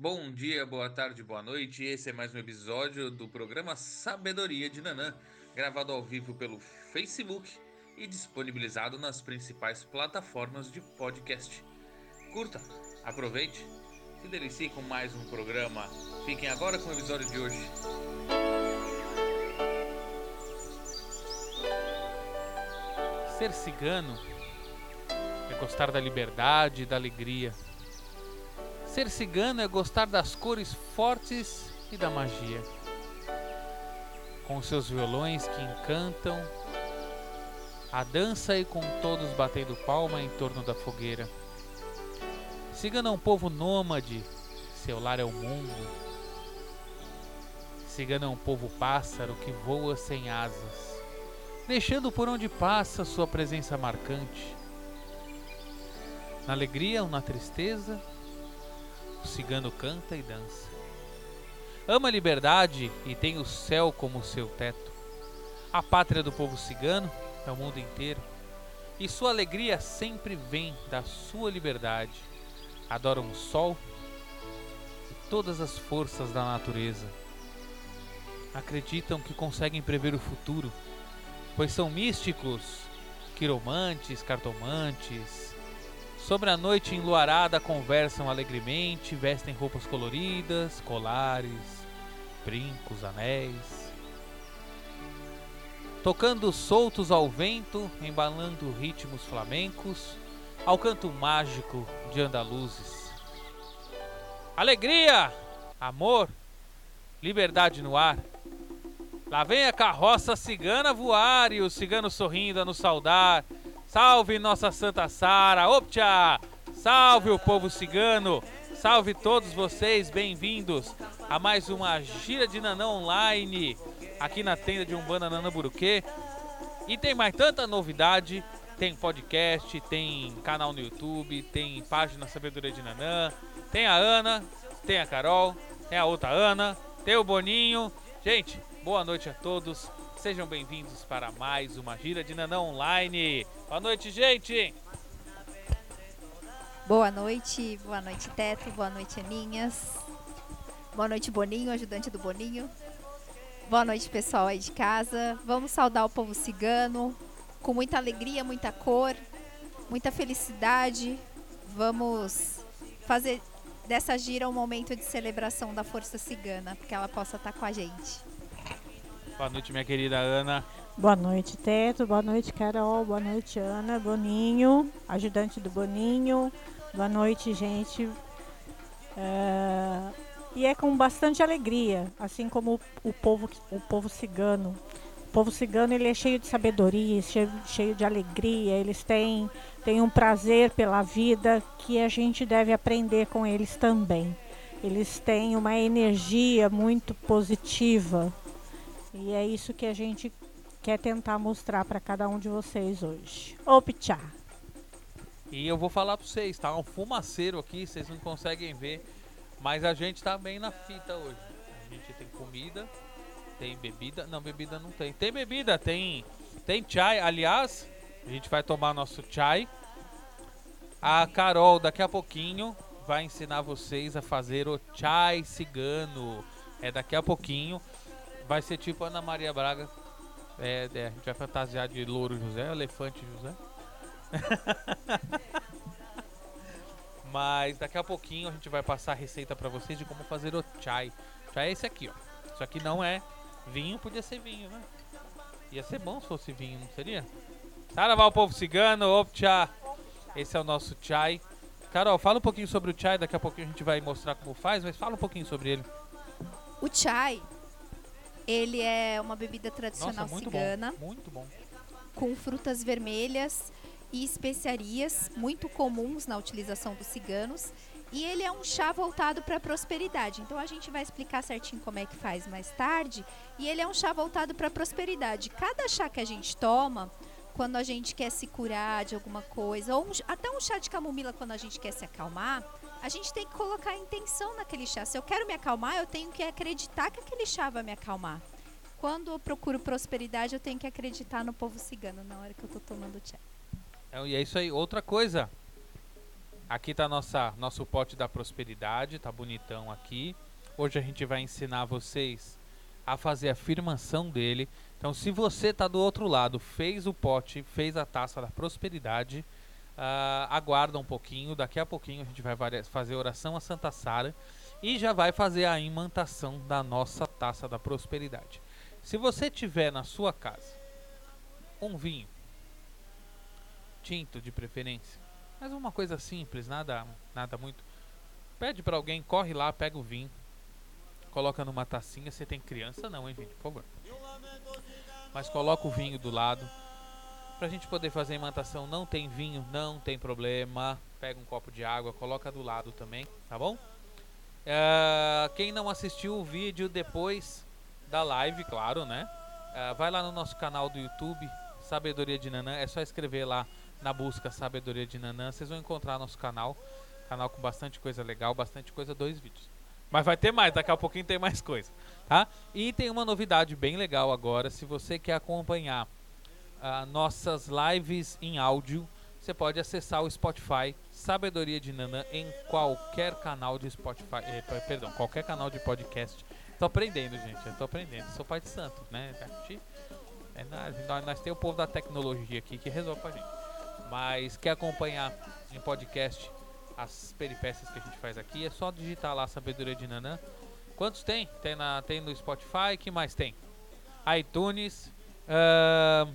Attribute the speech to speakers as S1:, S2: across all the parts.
S1: Bom dia, boa tarde, boa noite. Esse é mais um episódio do programa Sabedoria de Nanã, gravado ao vivo pelo Facebook e disponibilizado nas principais plataformas de podcast. Curta, aproveite, se delicie com mais um programa. Fiquem agora com o episódio de hoje.
S2: Ser cigano é gostar da liberdade e da alegria. Ser cigano é gostar das cores fortes e da magia. Com seus violões que encantam, a dança e com todos batendo palma em torno da fogueira. Cigano é um povo nômade, seu lar é o mundo. Cigano é um povo pássaro que voa sem asas deixando por onde passa sua presença marcante. Na alegria ou na tristeza, o cigano canta e dança. Ama a liberdade e tem o céu como seu teto. A pátria do povo cigano é o mundo inteiro. E sua alegria sempre vem da sua liberdade. Adoram o sol e todas as forças da natureza. Acreditam que conseguem prever o futuro pois são místicos, quiromantes, cartomantes. Sobre a noite enluarada conversam alegremente, vestem roupas coloridas, colares, brincos, anéis. Tocando soltos ao vento, embalando ritmos flamencos, ao canto mágico de andaluzes. Alegria, amor, liberdade no ar Lá vem a carroça cigana voar e o cigano sorrindo a nos saudar. Salve nossa Santa Sara, optcha! Salve o povo cigano! Salve todos vocês, bem-vindos a mais uma gira de Nanã online aqui na tenda de Umbanda Nanã Buruquê. E tem mais tanta novidade, tem podcast, tem canal no YouTube, tem página Sabedoria de Nanã, tem a Ana, tem a Carol, tem a outra Ana, tem o Boninho. Gente, Boa noite a todos. Sejam bem-vindos para mais uma gira de Nanã Online. Boa noite, gente.
S3: Boa noite, boa noite, Teto, boa noite, Aninhas. Boa noite, Boninho, ajudante do Boninho. Boa noite, pessoal aí de casa. Vamos saudar o povo cigano com muita alegria, muita cor, muita felicidade. Vamos fazer dessa gira um momento de celebração da força cigana, porque ela possa estar com a gente.
S2: Boa noite, minha querida Ana.
S4: Boa noite, Teto. Boa noite, Carol. Boa noite, Ana. Boninho, ajudante do Boninho. Boa noite, gente. É... E é com bastante alegria, assim como o povo, o povo cigano. O povo cigano ele é cheio de sabedoria, cheio, cheio de alegria. Eles têm, têm um prazer pela vida que a gente deve aprender com eles também. Eles têm uma energia muito positiva e é isso que a gente quer tentar mostrar para cada um de vocês hoje. Optcha!
S2: E eu vou falar para vocês, tá um fumaceiro aqui, vocês não conseguem ver, mas a gente tá bem na fita hoje. A gente tem comida, tem bebida, não, bebida não tem. Tem bebida, tem tem chai, aliás, a gente vai tomar nosso chai. A Carol daqui a pouquinho vai ensinar vocês a fazer o chai cigano. É daqui a pouquinho. Vai ser tipo Ana Maria Braga. É, é, a gente vai fantasiar de louro José, elefante José. Mas daqui a pouquinho a gente vai passar a receita para vocês de como fazer o chai. Chai é esse aqui, ó. Isso aqui não é vinho, podia ser vinho, né? Ia ser bom se fosse vinho, não seria? Saravá o povo cigano, opcha. Esse é o nosso chai. Carol, fala um pouquinho sobre o chai, daqui a pouquinho a gente vai mostrar como faz, mas fala um pouquinho sobre ele.
S3: O chai ele é uma bebida tradicional
S2: Nossa, muito
S3: cigana.
S2: Bom, muito bom.
S3: Com frutas vermelhas e especiarias muito comuns na utilização dos ciganos. E ele é um chá voltado para a prosperidade. Então a gente vai explicar certinho como é que faz mais tarde. E ele é um chá voltado para a prosperidade. Cada chá que a gente toma, quando a gente quer se curar de alguma coisa, ou um, até um chá de camomila quando a gente quer se acalmar, a gente tem que colocar intenção naquele chá. Se eu quero me acalmar, eu tenho que acreditar que aquele chá vai me acalmar. Quando eu procuro prosperidade, eu tenho que acreditar no povo cigano na hora que eu tô tomando chá.
S2: É, e é isso aí. Outra coisa. Aqui tá nossa nosso pote da prosperidade, tá bonitão aqui. Hoje a gente vai ensinar vocês a fazer a afirmação dele. Então, se você tá do outro lado, fez o pote, fez a taça da prosperidade, uh, aguarda um pouquinho. Daqui a pouquinho a gente vai fazer oração a Santa Sara e já vai fazer a imantação da nossa taça da prosperidade. Se você tiver na sua casa um vinho tinto de preferência, mas uma coisa simples, nada, nada muito. Pede para alguém, corre lá, pega o vinho, coloca numa tacinha. Você tem criança não, hein, gente, por favor. Mas coloca o vinho do lado. Pra gente poder fazer a imantação, não tem vinho, não tem problema. Pega um copo de água, coloca do lado também, tá bom? Uh, quem não assistiu o vídeo depois da live, claro, né? Uh, vai lá no nosso canal do YouTube, Sabedoria de Nanã. É só escrever lá na busca Sabedoria de Nanã. Vocês vão encontrar nosso canal. Canal com bastante coisa legal, bastante coisa, dois vídeos. Mas vai ter mais, daqui a pouquinho tem mais coisa, tá? E tem uma novidade bem legal agora, se você quer acompanhar uh, nossas lives em áudio, você pode acessar o Spotify Sabedoria de Nanã em qualquer canal de Spotify, eh, perdão, qualquer canal de podcast. Tô aprendendo, gente, eu tô aprendendo. Sou pai de santo, né? É, nós, nós temos o povo da tecnologia aqui que resolve pra gente. Mas quer acompanhar em podcast as peripécias que a gente faz aqui, é só digitar lá Sabedoria de Nanã. Quantos tem? Tem, na, tem no Spotify, que mais tem? iTunes. Uh,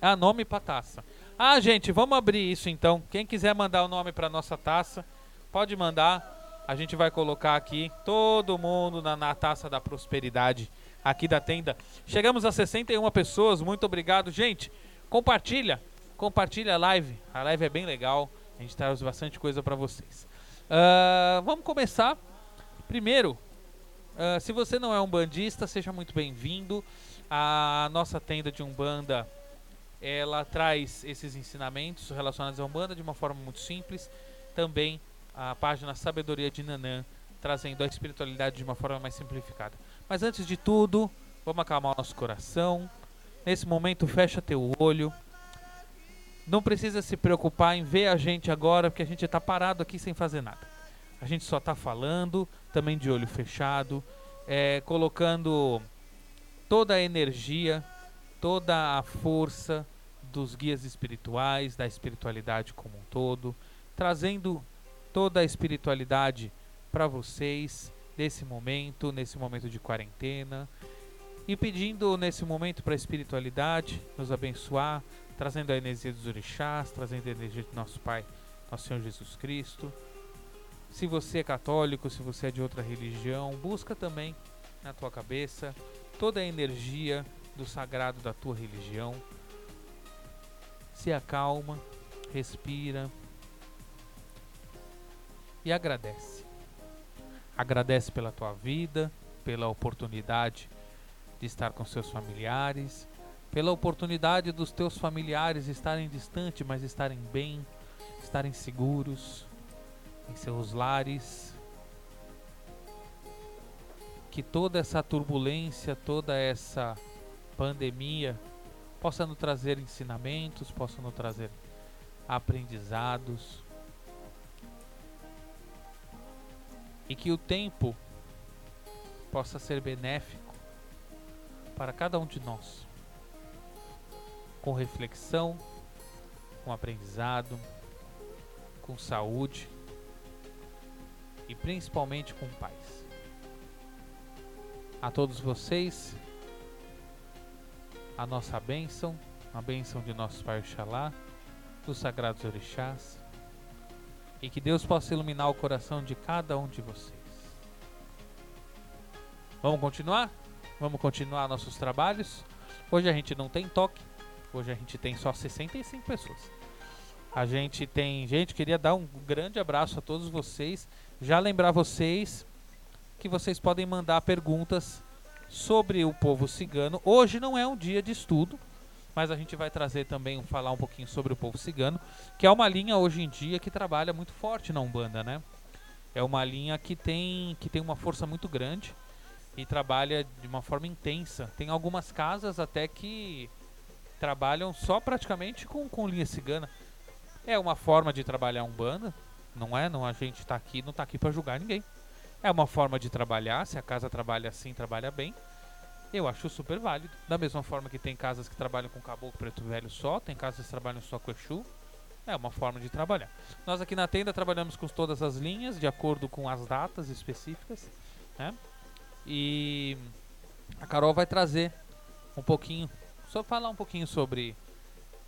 S2: ah, nome pra taça. Ah, gente, vamos abrir isso então. Quem quiser mandar o nome pra nossa taça, pode mandar. A gente vai colocar aqui todo mundo na, na taça da prosperidade aqui da tenda. Chegamos a 61 pessoas, muito obrigado. Gente, compartilha compartilha a live. A live é bem legal. A gente traz bastante coisa para vocês. Uh, vamos começar. Primeiro, uh, se você não é um bandista, seja muito bem-vindo. A nossa tenda de Umbanda, ela traz esses ensinamentos relacionados à Umbanda de uma forma muito simples. Também a página Sabedoria de Nanã, trazendo a espiritualidade de uma forma mais simplificada. Mas antes de tudo, vamos acalmar o nosso coração. Nesse momento, fecha teu olho. Não precisa se preocupar em ver a gente agora, porque a gente está parado aqui sem fazer nada. A gente só está falando, também de olho fechado, é, colocando toda a energia, toda a força dos guias espirituais, da espiritualidade como um todo, trazendo toda a espiritualidade para vocês nesse momento, nesse momento de quarentena, e pedindo nesse momento para a espiritualidade nos abençoar, trazendo a energia dos orixás, trazendo a energia do nosso Pai, nosso Senhor Jesus Cristo. Se você é católico, se você é de outra religião, busca também na tua cabeça toda a energia do sagrado da tua religião. Se acalma, respira e agradece. Agradece pela tua vida, pela oportunidade de estar com seus familiares, pela oportunidade dos teus familiares estarem distantes, mas estarem bem, estarem seguros em seus lares. Que toda essa turbulência, toda essa pandemia possa nos trazer ensinamentos, possa nos trazer aprendizados. E que o tempo possa ser benéfico para cada um de nós com reflexão, com aprendizado, com saúde e principalmente com paz. A todos vocês, a nossa bênção, a bênção de nosso Pai Oxalá, dos Sagrados Orixás, e que Deus possa iluminar o coração de cada um de vocês. Vamos continuar? Vamos continuar nossos trabalhos. Hoje a gente não tem toque, Hoje a gente tem só 65 pessoas. A gente tem. Gente, queria dar um grande abraço a todos vocês. Já lembrar vocês que vocês podem mandar perguntas sobre o povo cigano. Hoje não é um dia de estudo, mas a gente vai trazer também, falar um pouquinho sobre o povo cigano, que é uma linha hoje em dia que trabalha muito forte na Umbanda, né? É uma linha que tem, que tem uma força muito grande e trabalha de uma forma intensa. Tem algumas casas até que trabalham só praticamente com, com linha cigana. É uma forma de trabalhar um banda, Não é? Não a gente tá aqui, não tá aqui para julgar ninguém. É uma forma de trabalhar, se a casa trabalha assim, trabalha bem. Eu acho super válido. Da mesma forma que tem casas que trabalham com caboclo preto velho só, tem casas que trabalham só com Exu. É uma forma de trabalhar. Nós aqui na tenda trabalhamos com todas as linhas, de acordo com as datas específicas. Né? E a Carol vai trazer um pouquinho, só falar um pouquinho sobre,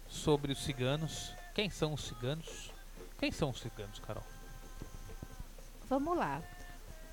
S2: sobre os ciganos. Quem são os ciganos? Quem são os ciganos, Carol?
S3: Vamos lá.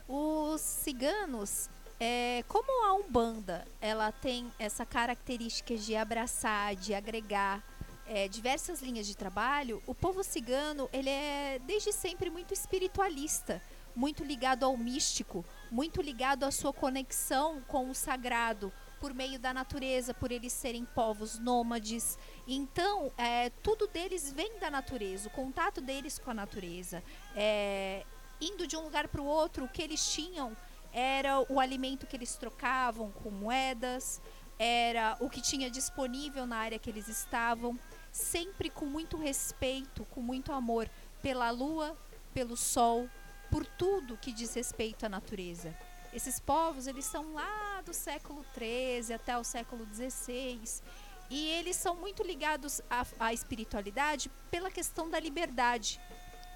S3: Os ciganos, é, como a Umbanda, ela tem essa característica de abraçar, de agregar é, diversas linhas de trabalho, o povo cigano, ele é desde sempre muito espiritualista, muito ligado ao místico, muito ligado à sua conexão com o sagrado, por meio da natureza, por eles serem povos nômades. Então, é, tudo deles vem da natureza, o contato deles com a natureza. É, indo de um lugar para o outro, o que eles tinham era o alimento que eles trocavam com moedas, era o que tinha disponível na área que eles estavam, sempre com muito respeito, com muito amor pela lua, pelo sol, por tudo que diz respeito à natureza. Esses povos, eles são lá do século XIII até o século XVI, e eles são muito ligados à, à espiritualidade pela questão da liberdade,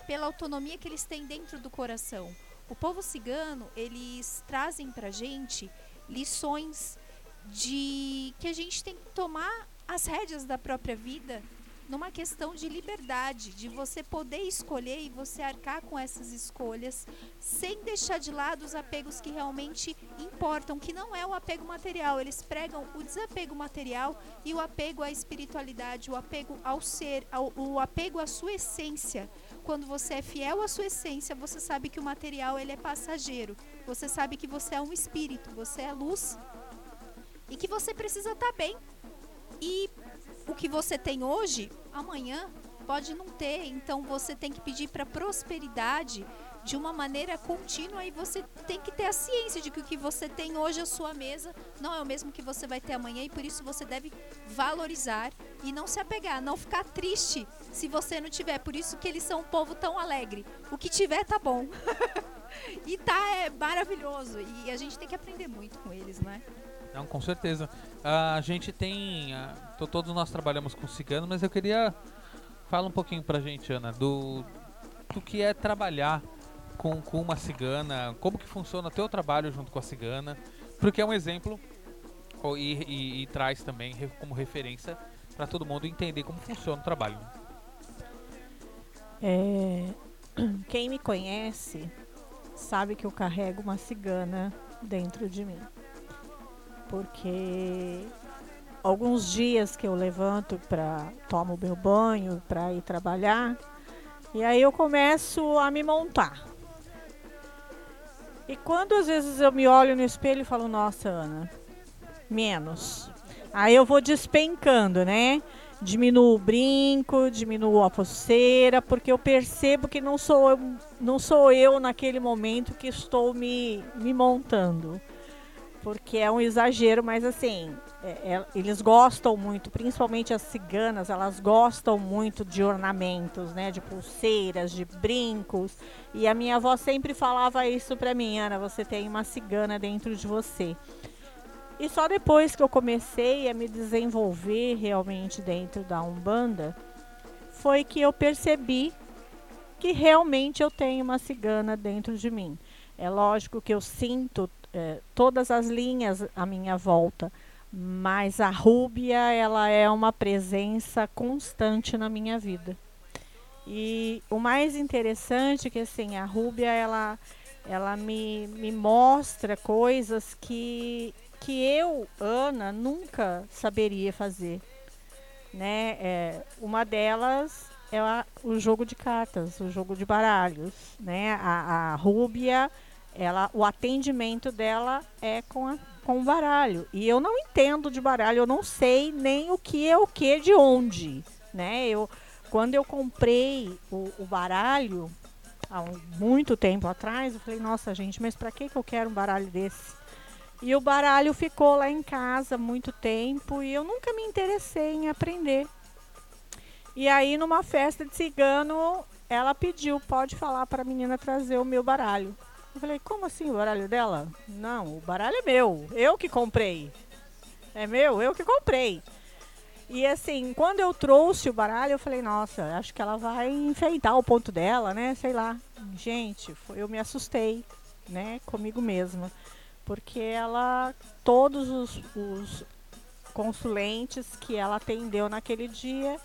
S3: pela autonomia que eles têm dentro do coração. O povo cigano, eles trazem pra gente lições de que a gente tem que tomar as rédeas da própria vida numa questão de liberdade, de você poder escolher e você arcar com essas escolhas sem deixar de lado os apegos que realmente importam, que não é o apego material. Eles pregam o desapego material e o apego à espiritualidade, o apego ao ser, ao, o apego à sua essência. Quando você é fiel à sua essência, você sabe que o material ele é passageiro. Você sabe que você é um espírito, você é luz e que você precisa estar tá bem. E o que você tem hoje, amanhã pode não ter. Então você tem que pedir para prosperidade de uma maneira contínua e você tem que ter a ciência de que o que você tem hoje à sua mesa não é o mesmo que você vai ter amanhã e por isso você deve valorizar e não se apegar, não ficar triste se você não tiver. Por isso que eles são um povo tão alegre. O que tiver tá bom. e tá é maravilhoso e a gente tem que aprender muito com eles, não é?
S2: Não, com certeza. A gente tem. A, todos nós trabalhamos com cigano, mas eu queria. Fala um pouquinho pra gente, Ana, do, do que é trabalhar com, com uma cigana, como que funciona o teu trabalho junto com a cigana, porque é um exemplo e, e, e traz também como referência para todo mundo entender como funciona o trabalho.
S4: É, quem me conhece sabe que eu carrego uma cigana dentro de mim porque alguns dias que eu levanto para tomo meu banho para ir trabalhar e aí eu começo a me montar. E quando às vezes eu me olho no espelho e falo, nossa, Ana, menos. Aí eu vou despencando, né? Diminuo o brinco, diminuo a pulseira, porque eu percebo que não sou, não sou eu naquele momento que estou me, me montando porque é um exagero, mas assim, é, é, eles gostam muito, principalmente as ciganas, elas gostam muito de ornamentos, né, de pulseiras, de brincos. E a minha avó sempre falava isso para mim, Ana, você tem uma cigana dentro de você. E só depois que eu comecei a me desenvolver realmente dentro da Umbanda, foi que eu percebi que realmente eu tenho uma cigana dentro de mim. É lógico que eu sinto é, todas as linhas à minha volta, mas a Rúbia ela é uma presença constante na minha vida. E o mais interessante é que assim, a Rúbia ela, ela me, me mostra coisas que, que eu, Ana, nunca saberia fazer. Né? É, uma delas é a, o jogo de cartas, o jogo de baralhos. Né? A, a Rúbia ela, o atendimento dela é com, a, com baralho. E eu não entendo de baralho, eu não sei nem o que é o que de onde. Né? Eu, quando eu comprei o, o baralho, há muito tempo atrás, eu falei, nossa gente, mas para que, que eu quero um baralho desse? E o baralho ficou lá em casa muito tempo e eu nunca me interessei em aprender. E aí, numa festa de cigano, ela pediu, pode falar para a menina trazer o meu baralho. Eu falei, como assim o baralho dela? Não, o baralho é meu, eu que comprei. É meu, eu que comprei. E assim, quando eu trouxe o baralho, eu falei, nossa, acho que ela vai enfeitar o ponto dela, né? Sei lá. Gente, eu me assustei, né? Comigo mesma. Porque ela, todos os, os consulentes que ela atendeu naquele dia,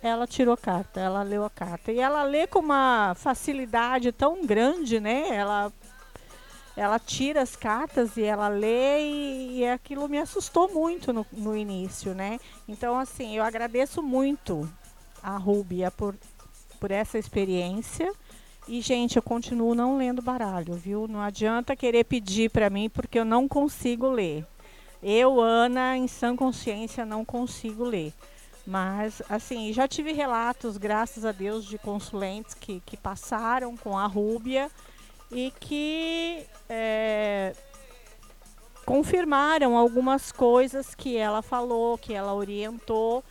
S4: ela tirou carta, ela leu a carta. E ela lê com uma facilidade tão grande, né? Ela ela tira as cartas e ela lê e, e aquilo me assustou muito no, no, início, né? Então, assim, eu agradeço muito a Rúbia por, por essa experiência. E, gente, eu continuo não lendo baralho, viu? Não adianta querer pedir para mim porque eu não consigo ler. Eu, Ana, em sã consciência, não consigo ler. Mas, assim, já tive relatos, graças a Deus, de consulentes que, que passaram com a Rúbia e que é, confirmaram algumas coisas que ela falou, que ela orientou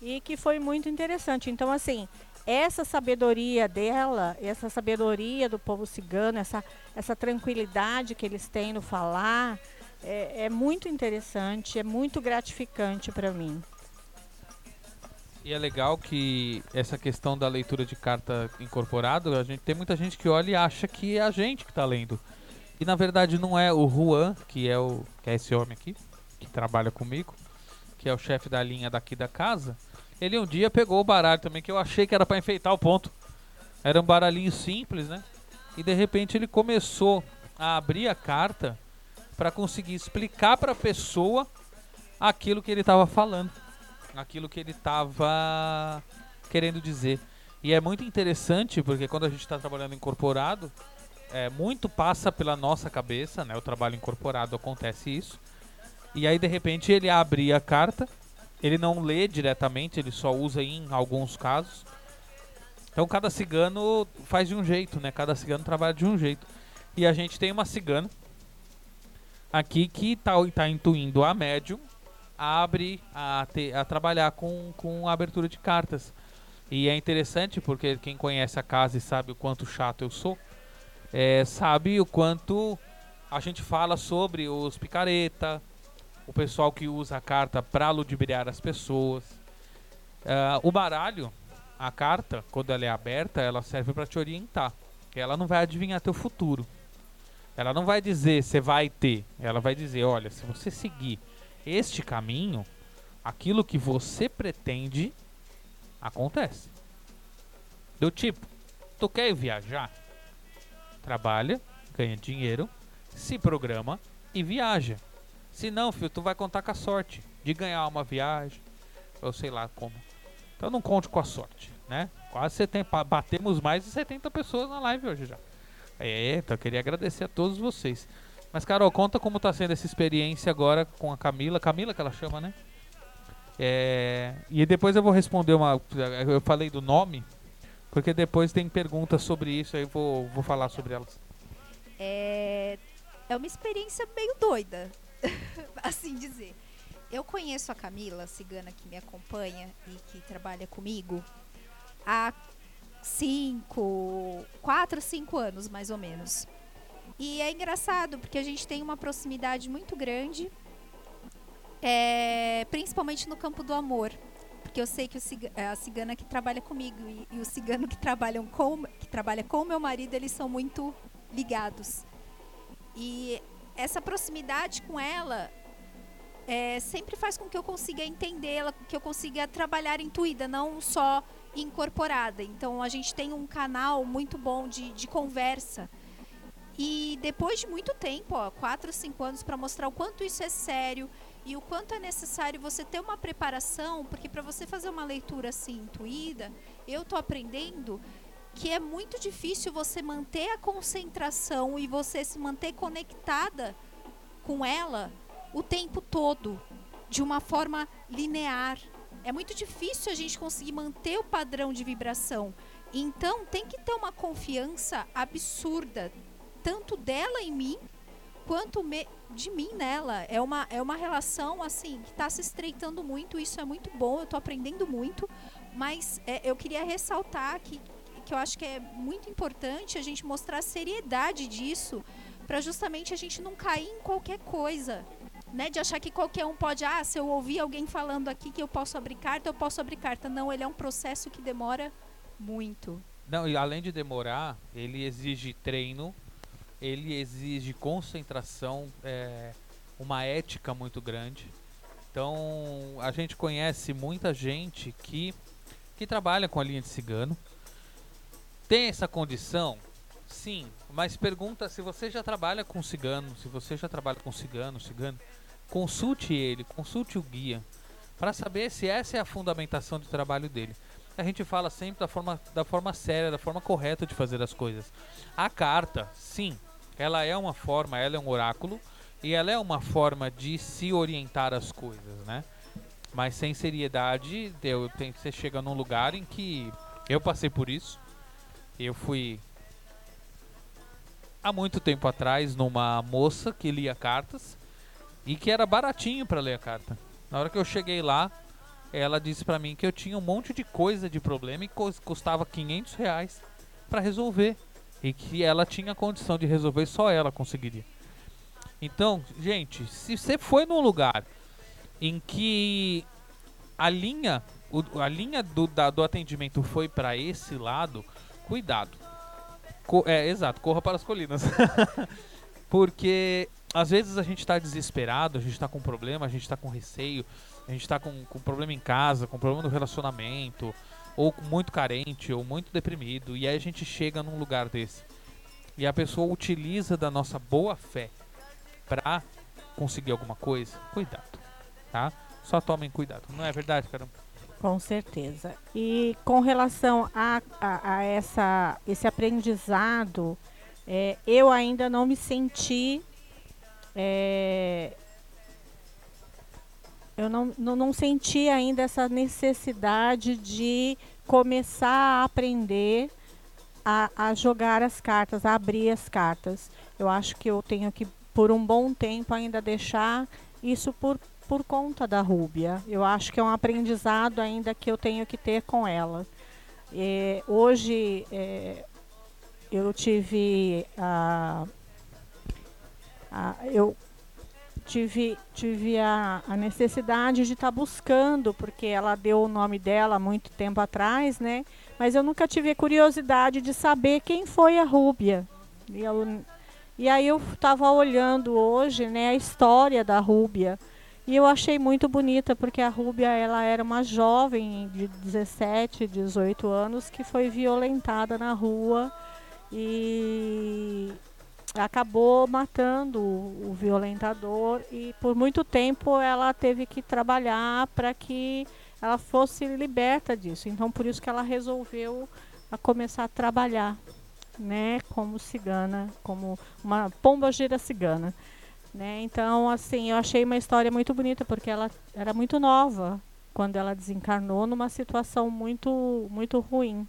S4: e que foi muito interessante. Então, assim, essa sabedoria dela, essa sabedoria do povo cigano, essa, essa tranquilidade que eles têm no falar, é, é muito interessante, é muito gratificante para mim.
S2: E é legal que essa questão da leitura de carta incorporado, a gente tem muita gente que olha e acha que é a gente que está lendo. E na verdade não é o Juan, que é o que é esse homem aqui, que trabalha comigo, que é o chefe da linha daqui da casa. Ele um dia pegou o baralho também que eu achei que era para enfeitar o ponto. Era um baralhinho simples, né? E de repente ele começou a abrir a carta para conseguir explicar para a pessoa aquilo que ele estava falando aquilo que ele estava querendo dizer. E é muito interessante porque quando a gente está trabalhando incorporado, é, muito passa pela nossa cabeça, né? O trabalho incorporado acontece isso. E aí de repente ele abre a carta, ele não lê diretamente, ele só usa em alguns casos. Então cada cigano faz de um jeito, né? Cada cigano trabalha de um jeito. E a gente tem uma cigana aqui que está tá intuindo a médium abre a, te, a trabalhar com, com a abertura de cartas. E é interessante porque quem conhece a casa e sabe o quanto chato eu sou, é, sabe o quanto a gente fala sobre os picareta, o pessoal que usa a carta para ludibriar as pessoas. Uh, o baralho, a carta, quando ela é aberta, ela serve para te orientar. Ela não vai adivinhar teu futuro. Ela não vai dizer você vai ter. Ela vai dizer, olha, se você seguir este caminho, aquilo que você pretende acontece. Do tipo, tu quer viajar? Trabalha, ganha dinheiro, se programa e viaja. Se não, filho, tu vai contar com a sorte de ganhar uma viagem, ou sei lá como. Então não conte com a sorte, né? Quase 70, batemos mais de 70 pessoas na live hoje já. É, então eu queria agradecer a todos vocês. Mas, Carol, conta como tá sendo essa experiência agora com a Camila. Camila que ela chama, né? É, e depois eu vou responder uma. Eu falei do nome, porque depois tem perguntas sobre isso, aí eu vou, vou falar sobre elas.
S3: É, é uma experiência meio doida, assim dizer. Eu conheço a Camila, a cigana que me acompanha e que trabalha comigo, há cinco, quatro, cinco anos mais ou menos. E é engraçado porque a gente tem uma proximidade muito grande, é, principalmente no campo do amor. Porque eu sei que é, a cigana que trabalha comigo e, e o cigano que, trabalham com, que trabalha com meu marido, eles são muito ligados. E essa proximidade com ela é, sempre faz com que eu consiga entendê-la, que eu consiga trabalhar intuída, não só incorporada. Então a gente tem um canal muito bom de, de conversa. E depois de muito tempo, ó, 4, 5 anos, para mostrar o quanto isso é sério e o quanto é necessário você ter uma preparação, porque para você fazer uma leitura assim intuída, eu tô aprendendo que é muito difícil você manter a concentração e você se manter conectada com ela o tempo todo, de uma forma linear. É muito difícil a gente conseguir manter o padrão de vibração. Então tem que ter uma confiança absurda tanto dela em mim quanto me, de mim nela. É uma, é uma relação assim que está se estreitando muito. Isso é muito bom. Eu estou aprendendo muito. Mas é, eu queria ressaltar que, que eu acho que é muito importante a gente mostrar a seriedade disso, para justamente a gente não cair em qualquer coisa. Né, de achar que qualquer um pode, ah, se eu ouvir alguém falando aqui que eu posso abrir carta, eu posso abrir carta. Não, ele é um processo que demora muito.
S2: Não, e além de demorar, ele exige treino, ele exige concentração, é, uma ética muito grande. Então, a gente conhece muita gente que, que trabalha com a linha de cigano. Tem essa condição? Sim, mas pergunta se você já trabalha com cigano, se você já trabalha com cigano, cigano, consulte ele, consulte o guia, para saber se essa é a fundamentação do trabalho dele. A gente fala sempre da forma, da forma séria, da forma correta de fazer as coisas. A carta, sim, ela é uma forma, ela é um oráculo, e ela é uma forma de se orientar as coisas, né? Mas sem seriedade, eu tenho você chega num lugar em que eu passei por isso. Eu fui há muito tempo atrás numa moça que lia cartas e que era baratinho para ler a carta. Na hora que eu cheguei lá, ela disse para mim que eu tinha um monte de coisa de problema e custava 500 reais para resolver e que ela tinha condição de resolver só ela conseguiria. Então, gente, se você foi num lugar em que a linha, o, a linha do, da, do atendimento foi para esse lado, cuidado. Co é, exato, corra para as colinas. Porque às vezes a gente está desesperado, a gente está com problema, a gente está com receio, a gente está com, com problema em casa, com problema no relacionamento, ou muito carente, ou muito deprimido, e aí a gente chega num lugar desse. E a pessoa utiliza da nossa boa fé para conseguir alguma coisa, cuidado, tá? Só tomem cuidado, não é verdade, caramba?
S4: Com certeza. E com relação a, a, a essa, esse aprendizado, é, eu ainda não me senti. É, eu não, não, não senti ainda essa necessidade de começar a aprender a, a jogar as cartas, a abrir as cartas. Eu acho que eu tenho que por um bom tempo ainda deixar isso por, por conta da Rúbia. Eu acho que é um aprendizado ainda que eu tenho que ter com ela. É, hoje é, eu tive a, a, eu tive, tive a, a necessidade de estar tá buscando, porque ela deu o nome dela há muito tempo atrás, né? Mas eu nunca tive a curiosidade de saber quem foi a Rúbia. E eu, e aí eu estava olhando hoje, né, a história da Rúbia. E eu achei muito bonita, porque a Rúbia ela era uma jovem de 17, 18 anos que foi violentada na rua e acabou matando o, o violentador e por muito tempo ela teve que trabalhar para que ela fosse liberta disso. Então por isso que ela resolveu a começar a trabalhar né, como cigana, como uma pomba gira cigana. Né? Então, assim, eu achei uma história muito bonita, porque ela era muito nova quando ela desencarnou numa situação muito, muito ruim.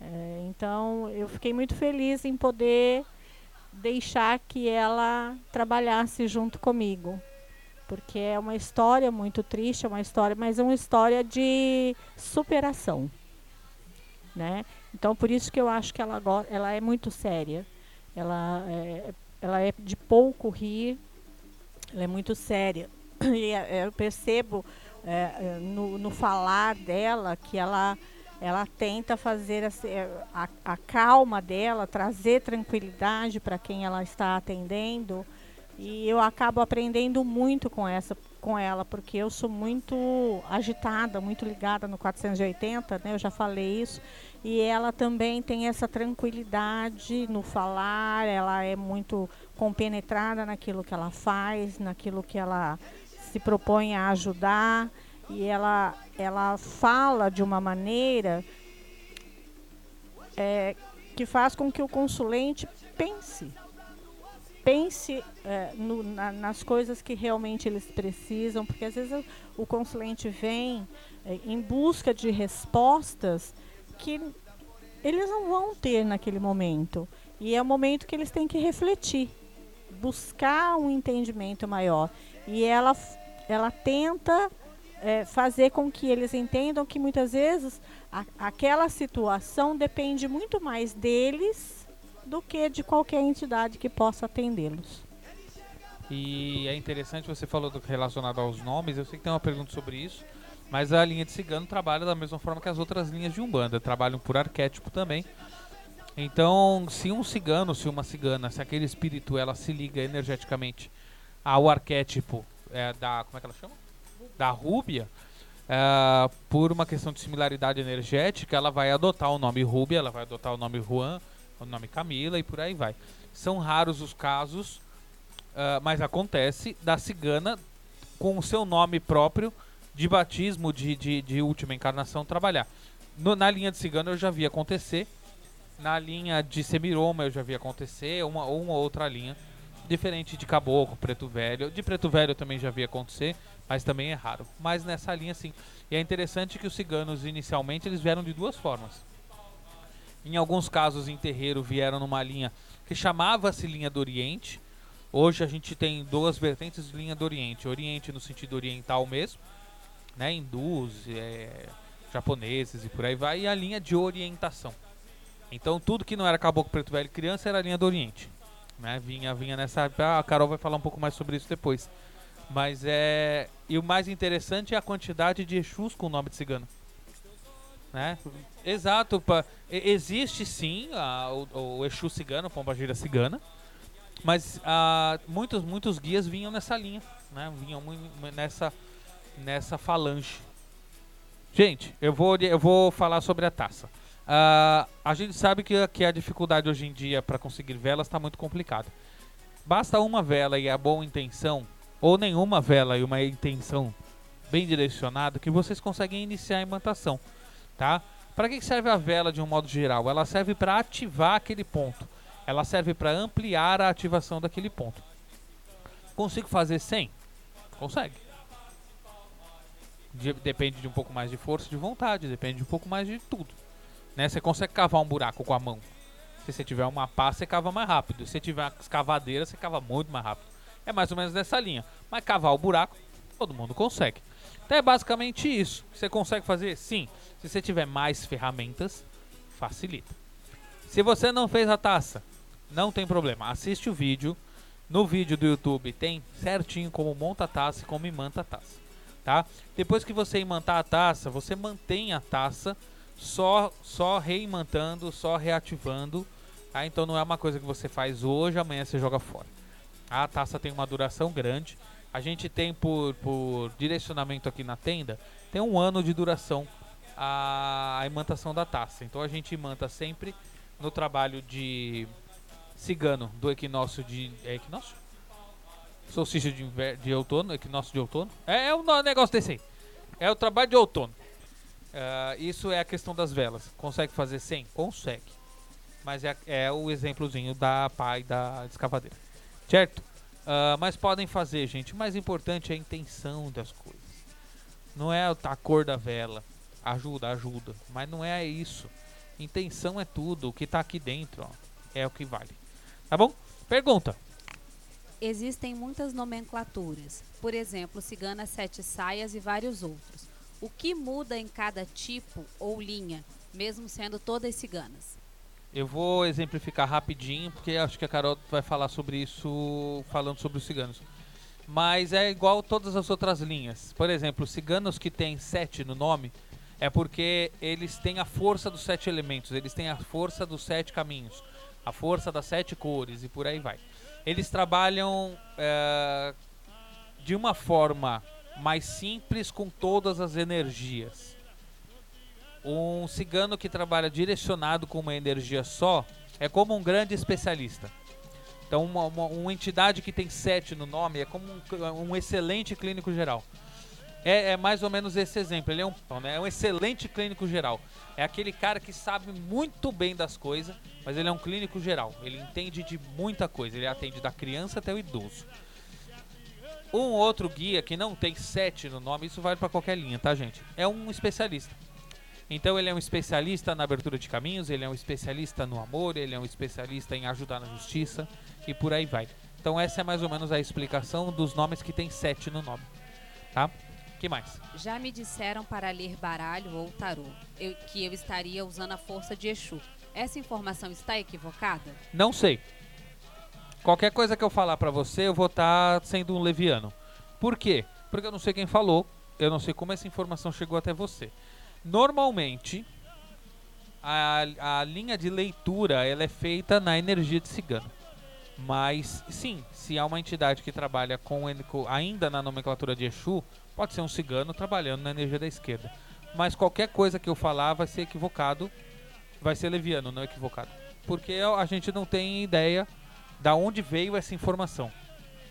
S4: É, então, eu fiquei muito feliz em poder deixar que ela trabalhasse junto comigo. Porque é uma história muito triste, é uma história, mas é uma história de superação. Né? Então, por isso que eu acho que ela, ela é muito séria. Ela é, ela é de pouco rir, ela é muito séria. E é, eu percebo é, no, no falar dela que ela ela tenta fazer a, a, a, calma dela, trazer tranquilidade para quem ela está atendendo. E eu acabo aprendendo muito com essa com ela, porque eu sou muito agitada, muito ligada no 480, né? Eu já falei isso e ela também tem essa tranquilidade no falar, ela é muito compenetrada naquilo que ela faz, naquilo que ela se propõe a ajudar e ela, ela fala de uma maneira é, que faz com que o consulente pense. Pense é, no, na, nas coisas que realmente eles precisam, porque às vezes o, o consulente vem é, em busca de respostas que eles não vão ter naquele momento. E é o momento que eles têm que refletir, buscar um entendimento maior. E ela, ela tenta é, fazer com que eles entendam que muitas vezes a, aquela situação depende muito mais deles do que de qualquer entidade que possa atendê-los.
S2: E é interessante, você falou do, relacionado aos nomes, eu sei que tem uma pergunta sobre isso, mas a linha de cigano trabalha da mesma forma que as outras linhas de Umbanda, trabalham por arquétipo também. Então, se um cigano, se uma cigana, se aquele espírito ela se liga energeticamente ao arquétipo é, da. Como é que ela chama? Da Rúbia, é, por uma questão de similaridade energética, ela vai adotar o nome Rúbia, ela vai adotar o nome Juan, o nome Camila e por aí vai. São raros os casos, uh, mas acontece da cigana com o seu nome próprio de batismo de, de, de última encarnação trabalhar. No, na linha de cigano eu já vi acontecer na linha de Semiroma eu já vi acontecer, uma ou uma outra linha. Diferente de Caboclo, Preto Velho. De Preto Velho também já vi acontecer, mas também é raro. Mas nessa linha sim. E é interessante que os ciganos inicialmente eles vieram de duas formas. Em alguns casos em terreiro vieram numa linha que chamava-se linha do Oriente. Hoje a gente tem duas vertentes de linha do Oriente. Oriente no sentido oriental mesmo, né? Hindus, é, japoneses e por aí vai. E a linha de orientação então tudo que não era Caboclo Preto Velho criança era a linha do Oriente. Né? Vinha, vinha nessa. Ah, a Carol vai falar um pouco mais sobre isso depois. Mas é. E o mais interessante é a quantidade de Exus com o nome de cigano. Né? Exato. Pa... Existe sim a, o, o Exu cigano, Pombagira cigana. Mas a, muitos, muitos guias vinham nessa linha. Né? Vinham nessa, nessa falange. Gente, eu vou, eu vou falar sobre a taça. Uh, a gente sabe que, que a dificuldade hoje em dia para conseguir velas está muito complicada. Basta uma vela e a boa intenção, ou nenhuma vela e uma intenção bem direcionada, que vocês conseguem iniciar a imantação, tá? Para que serve a vela de um modo geral? Ela serve para ativar aquele ponto. Ela serve para ampliar a ativação daquele ponto. Consigo fazer sem? Consegue. De depende de um pouco mais de força de vontade, depende de um pouco mais de tudo. Né? Você consegue cavar um buraco com a mão. Se você tiver uma pá, você cava mais rápido. Se você tiver uma escavadeira, você cava muito mais rápido. É mais ou menos dessa linha. Mas cavar o buraco, todo mundo consegue. Então é basicamente isso. Você consegue fazer? Sim. Se você tiver mais ferramentas, facilita. Se você não fez a taça, não tem problema. Assiste o vídeo. No vídeo do YouTube tem certinho como monta a taça e como imanta a taça. Tá? Depois que você imantar a taça, você mantém a taça só só reimantando, só reativando. Tá? Então não é uma coisa que você faz hoje, amanhã você joga fora. A taça tem uma duração grande. A gente tem por, por direcionamento aqui na tenda, tem um ano de duração a, a imantação da taça. Então a gente imanta sempre no trabalho de cigano do equinócio de. É equinócio? Solstício de, inverno, de outono, equinócio de outono. É, é um negócio desse aí. É o trabalho de outono. Uh, isso é a questão das velas. Consegue fazer sem? Consegue. Mas é, é o exemplozinho da pai da escavadeira. Certo? Uh, mas podem fazer, gente. O mais importante é a intenção das coisas. Não é a cor da vela. Ajuda, ajuda. Mas não é isso. Intenção é tudo. O que está aqui dentro ó, é o que vale. Tá bom? Pergunta.
S5: Existem muitas nomenclaturas. Por exemplo, cigana sete saias e vários outros. O que muda em cada tipo ou linha, mesmo sendo todas ciganas?
S2: Eu vou exemplificar rapidinho, porque acho que a Carol vai falar sobre isso falando sobre os ciganos. Mas é igual todas as outras linhas. Por exemplo, os ciganos que têm sete no nome é porque eles têm a força dos sete elementos, eles têm a força dos sete caminhos, a força das sete cores e por aí vai. Eles trabalham é, de uma forma mais simples com todas as energias. Um cigano que trabalha direcionado com uma energia só é como um grande especialista. Então, uma, uma, uma entidade que tem sete no nome é como um, um excelente clínico geral. É, é, mais ou menos esse exemplo. Ele é um, né, é um excelente clínico geral. É aquele cara que sabe muito bem das coisas, mas ele é um clínico geral. Ele entende de muita coisa. Ele atende da criança até o idoso. Um outro guia que não tem sete no nome, isso vale para qualquer linha, tá, gente? É um especialista. Então ele é um especialista na abertura de caminhos, ele é um especialista no amor, ele é um especialista em ajudar na justiça e por aí vai. Então essa é mais ou menos a explicação dos nomes que tem sete no nome, tá? que mais?
S5: Já me disseram para ler baralho ou tarô eu- que eu estaria usando a força de Exu. Essa informação está equivocada?
S2: Não sei. Qualquer coisa que eu falar pra você, eu vou estar sendo um leviano. Por quê? Porque eu não sei quem falou, eu não sei como essa informação chegou até você. Normalmente, a, a linha de leitura ela é feita na energia de cigano. Mas, sim, se há uma entidade que trabalha com- ainda na nomenclatura de Exu, pode ser um cigano trabalhando na energia da esquerda. Mas qualquer coisa que eu falar vai ser equivocado, vai ser leviano, não equivocado. Porque a gente não tem ideia da onde veio essa informação,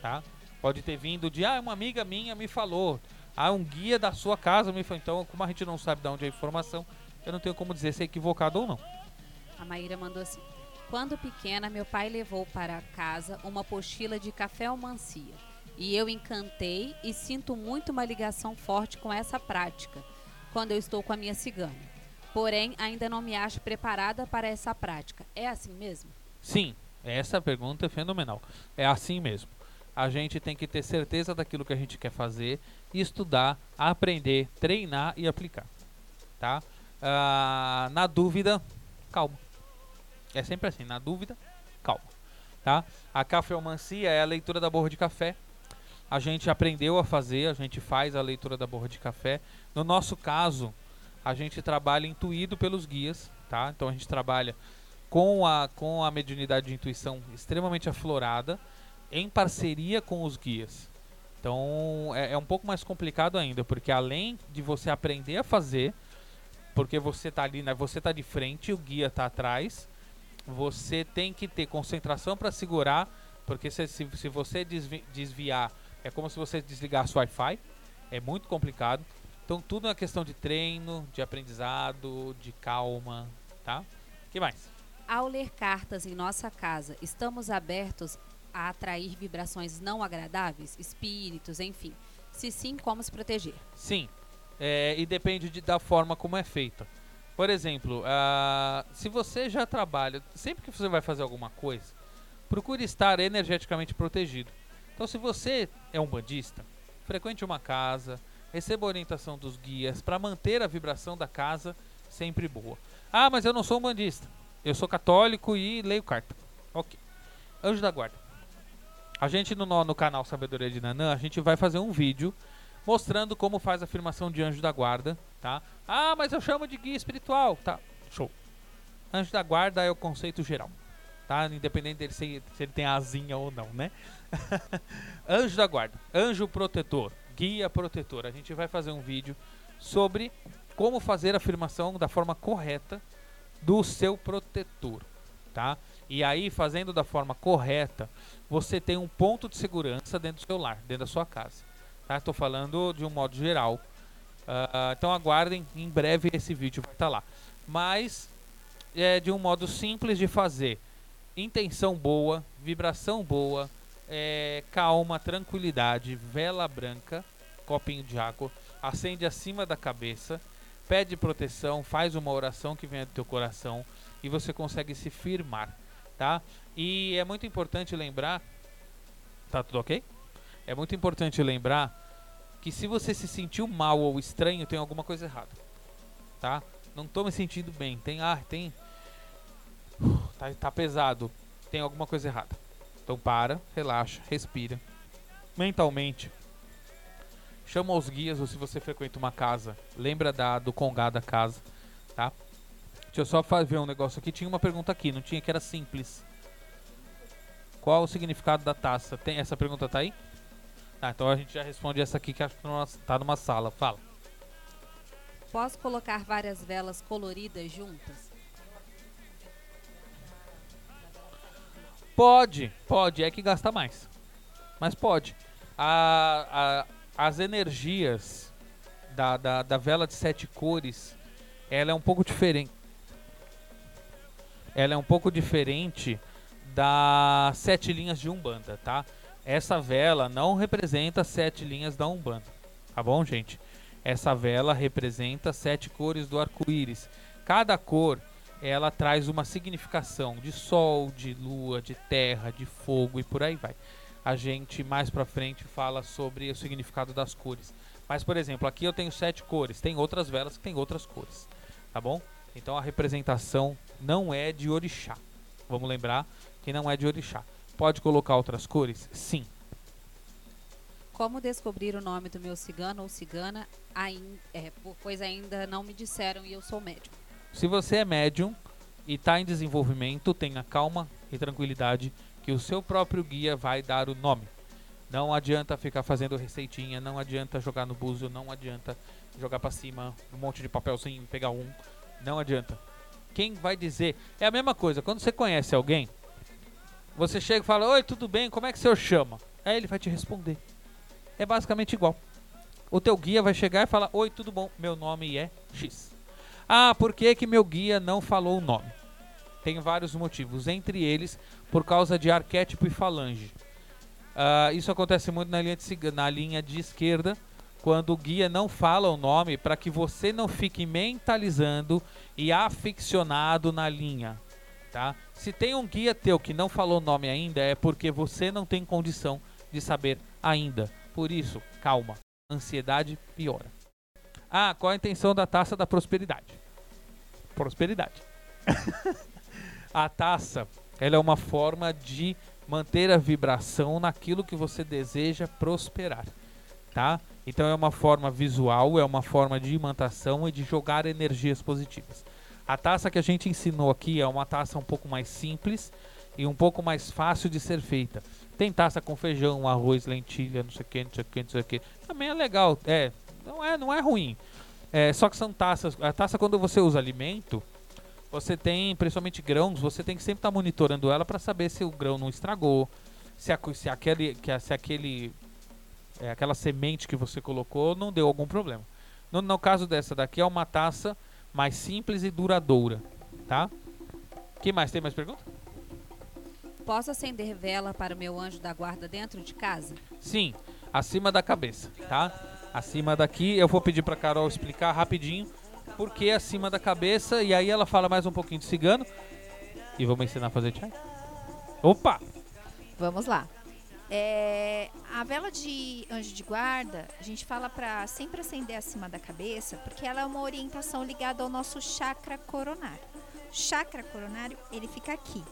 S2: tá? Pode ter vindo de, ah, uma amiga minha me falou, ah, um guia da sua casa me falou. Então, como a gente não sabe de onde é a informação, eu não tenho como dizer se é equivocado ou não.
S5: A Maíra mandou assim: Quando pequena, meu pai levou para casa uma apostila de café mancia. E eu encantei e sinto muito uma ligação forte com essa prática quando eu estou com a minha cigana. Porém, ainda não me acho preparada para essa prática. É assim mesmo?
S2: Sim, essa pergunta é fenomenal. É assim mesmo. A gente tem que ter certeza daquilo que a gente quer fazer, estudar, aprender, treinar e aplicar. Tá? Ah, na dúvida, calma. É sempre assim, na dúvida, calma. Tá? A cafeomancia é a leitura da borra de café. A gente aprendeu a fazer, a gente faz a leitura da borra de café. No nosso caso, a gente trabalha intuído pelos guias, tá? Então a gente trabalha com a, com a mediunidade de intuição extremamente aflorada, em parceria com os guias. Então é, é um pouco mais complicado ainda, porque além de você aprender a fazer, porque você tá ali, né, você tá de frente, o guia tá atrás, você tem que ter concentração para segurar, porque se, se, se você desvi- desviar, é como se você desligasse o Wi-Fi, é muito complicado. Então tudo é questão de treino, de aprendizado, de calma, tá? que mais?
S5: Ao ler cartas em nossa casa, estamos abertos a atrair vibrações não agradáveis, espíritos, enfim. Se sim, como se proteger?
S2: Sim, é, e depende de- da forma como é feita. Por exemplo, ah, se você já trabalha, sempre que você vai fazer alguma coisa, procure estar energeticamente protegido. Então, se você é um bandista, frequente uma casa, receba orientação dos guias para manter a vibração da casa sempre boa. Ah, mas eu não sou um bandista. Eu sou católico e leio carta. Ok. Anjo da guarda. A gente no, no, canal Sabedoria de Nanã, a gente vai fazer um vídeo mostrando como faz a afirmação de anjo da guarda, tá? Ah, mas eu chamo de guia espiritual, tá? Show. Anjo da guarda é o conceito geral, tá? Independente dele se, se ele tem asinha ou não, né? anjo da guarda, anjo protetor, guia protetor. A gente vai fazer um vídeo sobre como fazer a afirmação da forma correta do seu protetor, tá? E aí, fazendo da forma correta, você tem um ponto de segurança dentro do seu lar, dentro da sua casa. Tá? Estou falando de um modo geral. Ah, então aguardem, em breve esse vídeo vai estar lá. Mas é de um modo simples de fazer. Intenção boa, vibração boa, é, calma, tranquilidade, vela branca, copinho de água, acende acima da cabeça, pede proteção, faz uma oração que venha do teu coração e você consegue se firmar, tá? E é muito importante lembrar, tá tudo ok? É muito importante lembrar que se você se sentiu mal ou estranho, tem alguma coisa errada, tá? Não tô me sentindo bem, tem ar, tem tá, tá pesado, tem alguma coisa errada. Então para, relaxa, respira. Mentalmente, chama os guias ou se você frequenta uma casa, lembra da do congá da casa, tá? Deixa eu só ver um negócio aqui. Tinha uma pergunta aqui, não tinha que era simples. Qual o significado da taça? Tem essa pergunta tá aí? Tá, então a gente já responde essa aqui que acho que tá numa sala. Fala.
S5: Posso colocar várias velas coloridas juntas?
S2: Pode, pode, é que gasta mais. Mas pode. A, a- as energias da, da, da vela de sete cores, ela é um pouco diferente. Ela é um pouco diferente das sete linhas de Umbanda, tá? Essa vela não representa sete linhas da Umbanda, tá bom, gente? Essa vela representa sete cores do arco-íris. Cada cor ela traz uma significação de sol, de lua, de terra, de fogo e por aí vai. A gente mais pra frente fala sobre o significado das cores. Mas, por exemplo, aqui eu tenho sete cores, tem outras velas que tem outras cores, tá bom? Então a representação não é de orixá. Vamos lembrar que não é de orixá. Pode colocar outras cores? Sim.
S5: Como descobrir o nome do meu cigano ou cigana, é, po- pois ainda não me disseram e eu sou médico.
S2: Se você é médium e está em desenvolvimento, tenha calma e tranquilidade que o seu próprio guia vai dar o nome. Não adianta ficar fazendo receitinha, não adianta jogar no búzio, não adianta jogar pra cima um monte de papelzinho, pegar um. Não adianta. Quem vai dizer? É a mesma coisa, quando você conhece alguém, você chega e fala: Oi, tudo bem? Como é que o senhor chama? Aí ele vai te responder. É basicamente igual. O teu guia vai chegar e falar: Oi, tudo bom? Meu nome é X. Ah, por que, que meu guia não falou o nome? Tem vários motivos, entre eles por causa de arquétipo e falange. Ah, isso acontece muito na linha, de, na linha de esquerda, quando o guia não fala o nome, para que você não fique mentalizando e aficionado na linha. Tá? Se tem um guia teu que não falou o nome ainda, é porque você não tem condição de saber ainda. Por isso, calma. Ansiedade piora. Ah, qual a intenção da taça da prosperidade? Prosperidade. a taça, ela é uma forma de manter a vibração naquilo que você deseja prosperar, tá? Então é uma forma visual, é uma forma de imantação e de jogar energias positivas. A taça que a gente ensinou aqui é uma taça um pouco mais simples e um pouco mais fácil de ser feita. Tem taça com feijão, arroz, lentilha, não sei o que, não sei o que, não sei o que. Também é legal, é, não é, não é ruim. É, só que são taças. A taça quando você usa alimento, você tem, principalmente grãos, você tem que sempre estar monitorando ela para saber se o grão não estragou, se, a, se aquele, se aquele, é, aquela semente que você colocou não deu algum problema. No, no caso dessa daqui é uma taça mais simples e duradoura, tá? Que mais tem mais pergunta?
S5: Posso acender vela para o meu anjo da guarda dentro de casa?
S2: Sim, acima da cabeça, tá? Acima daqui, eu vou pedir pra Carol explicar rapidinho por que acima da cabeça e aí ela fala mais um pouquinho de cigano e vamos ensinar a fazer chai. Opa!
S3: Vamos lá. É, a vela de anjo de guarda, a gente fala para sempre acender acima da cabeça, porque ela é uma orientação ligada ao nosso chakra coronário. O chakra coronário, ele fica aqui.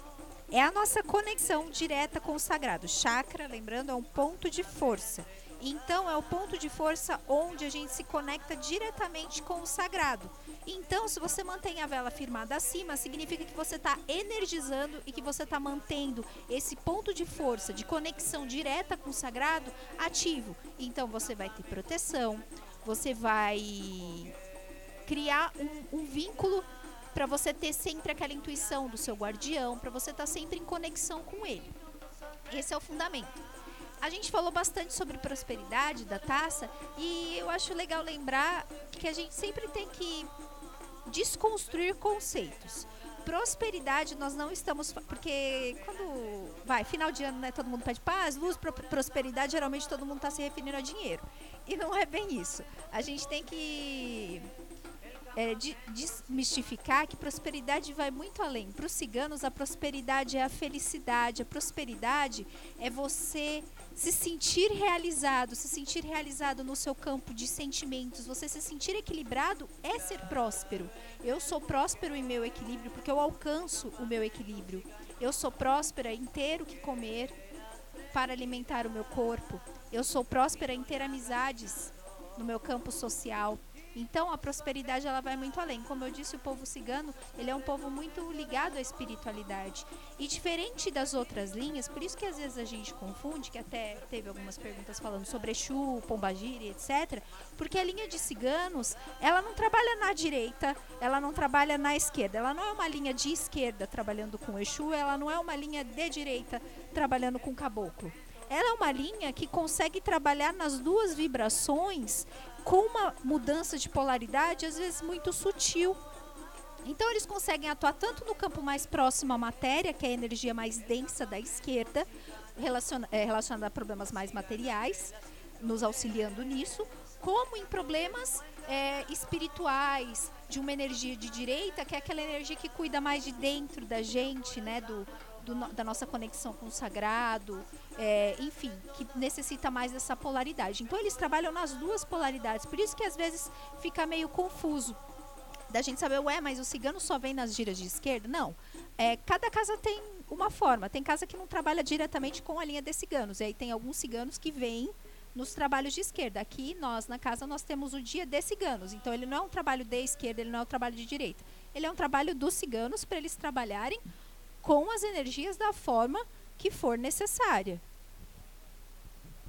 S3: É a nossa conexão direta com o sagrado. Chakra, lembrando, é um ponto de força. Então, é o ponto de força onde a gente se conecta diretamente com o sagrado. Então, se você mantém a vela firmada acima, significa que você está energizando e que você está mantendo esse ponto de força, de conexão direta com o sagrado, ativo. Então, você vai ter proteção, você vai criar um, um vínculo para você ter sempre aquela intuição do seu guardião, para você estar sempre em conexão com ele. Esse é o fundamento. A gente falou bastante sobre prosperidade da taça e eu acho legal lembrar que a gente sempre tem que desconstruir conceitos. Prosperidade nós não estamos porque quando vai final de ano, né, todo mundo pede paz, luz, pro- prosperidade, geralmente todo mundo está se referindo a dinheiro. E não é bem isso. A gente tem que é, de- desmistificar que prosperidade vai muito além. Para os ciganos, a prosperidade é a felicidade. A prosperidade é você se sentir realizado, se sentir realizado no seu campo de sentimentos, você se sentir equilibrado é ser próspero. Eu sou próspero em meu equilíbrio porque eu alcanço o meu equilíbrio. Eu sou próspera em ter o que comer para alimentar o meu corpo. Eu sou próspera em ter amizades no meu campo social. Então a prosperidade ela vai muito além. Como eu disse, o povo cigano, ele é um povo muito ligado à espiritualidade. E diferente das outras linhas, por isso que às vezes a gente confunde, que até teve algumas perguntas falando sobre Exu, Pombagira, etc. Porque a linha de ciganos, ela não trabalha na direita, ela não trabalha na esquerda. Ela não é uma linha de esquerda trabalhando com Exu, ela não é uma linha de direita trabalhando com caboclo. Ela é uma linha que consegue trabalhar nas duas vibrações com uma mudança de polaridade, às vezes muito sutil. Então eles conseguem atuar tanto no campo mais próximo à matéria, que é a energia mais densa da esquerda, relaciona, é, relacionada a problemas mais materiais, nos auxiliando nisso, como em problemas é, espirituais, de uma energia de direita, que é aquela energia que cuida mais de dentro da gente, né, do, do da nossa conexão com o sagrado, é, enfim, que necessita mais dessa polaridade. Então eles trabalham nas duas polaridades, por isso que às vezes fica meio confuso da gente saber, ué, mas o cigano só vem nas giras de esquerda? Não. É, cada casa tem uma forma. Tem casa que não trabalha diretamente com a linha de ciganos. E aí tem alguns ciganos que vêm nos trabalhos de esquerda. Aqui, nós, na casa, nós temos o dia de ciganos. Então, ele não é um trabalho de esquerda, ele não é um trabalho de direita. Ele é um trabalho dos ciganos para eles trabalharem com as energias da forma que for necessária.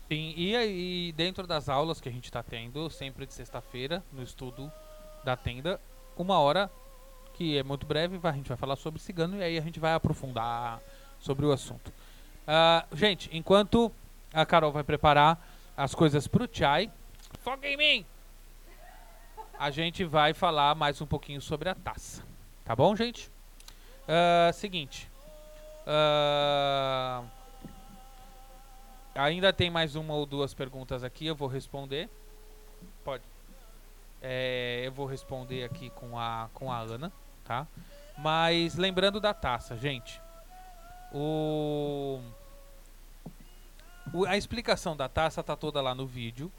S2: Sim, e aí dentro das aulas que a gente está tendo, sempre de sexta-feira, no estudo da tenda, uma hora, que é muito breve, a gente vai falar sobre cigano e aí a gente vai aprofundar sobre o assunto. Ah, gente, enquanto a Carol vai preparar as coisas pro chai, foca em mim! A gente vai falar mais um pouquinho sobre a taça. Tá bom, gente? Ah, seguinte. Ah, Ainda tem mais uma ou duas perguntas aqui, eu vou responder. Pode. É, eu vou responder aqui com a, com a Ana, tá? Mas lembrando da taça, gente. O, o- a explicação da taça tá toda lá no vídeo.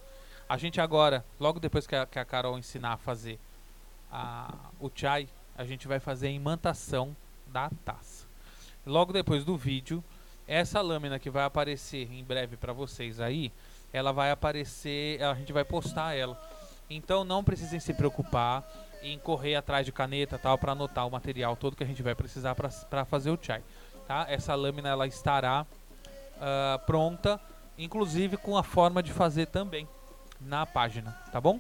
S2: A gente agora, logo depois que a, que a Carol ensinar a fazer a, o chai, a gente vai fazer a imantação da taça. Logo depois do vídeo, essa lâmina que vai aparecer em breve para vocês aí, ela vai aparecer, a gente vai postar ela. Então não precisem se preocupar em correr atrás de caneta tal para anotar o material todo que a gente vai precisar para fazer o chai, tá? Essa lâmina ela estará ah, pronta, inclusive com a forma de fazer também na página, tá bom?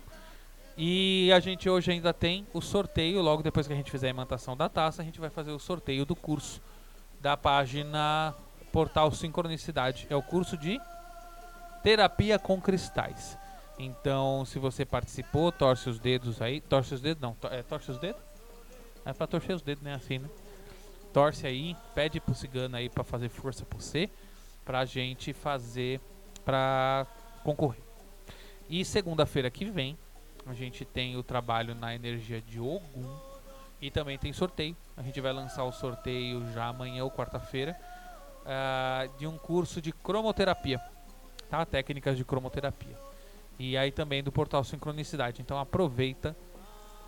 S2: E a gente hoje ainda tem o sorteio, logo depois que a gente fizer a imantação da taça, a gente vai fazer o sorteio do curso da página Portal Sincronicidade. É o curso de terapia com cristais. Então, se você participou, torce os dedos aí. Torce os dedos? Não, é, torce os dedos? É pra torcer os dedos, né? Assim, né? Torce aí, pede pro cigano aí pra fazer força por você, pra gente fazer, pra concorrer. E segunda-feira que vem, a gente tem o trabalho na energia de Ogum e também tem sorteio. A gente vai lançar o sorteio já amanhã ou quarta-feira ah, de um curso de cromoterapia, tá? Técnicas de cromoterapia. E aí também do portal Sincronicidade. Então aproveita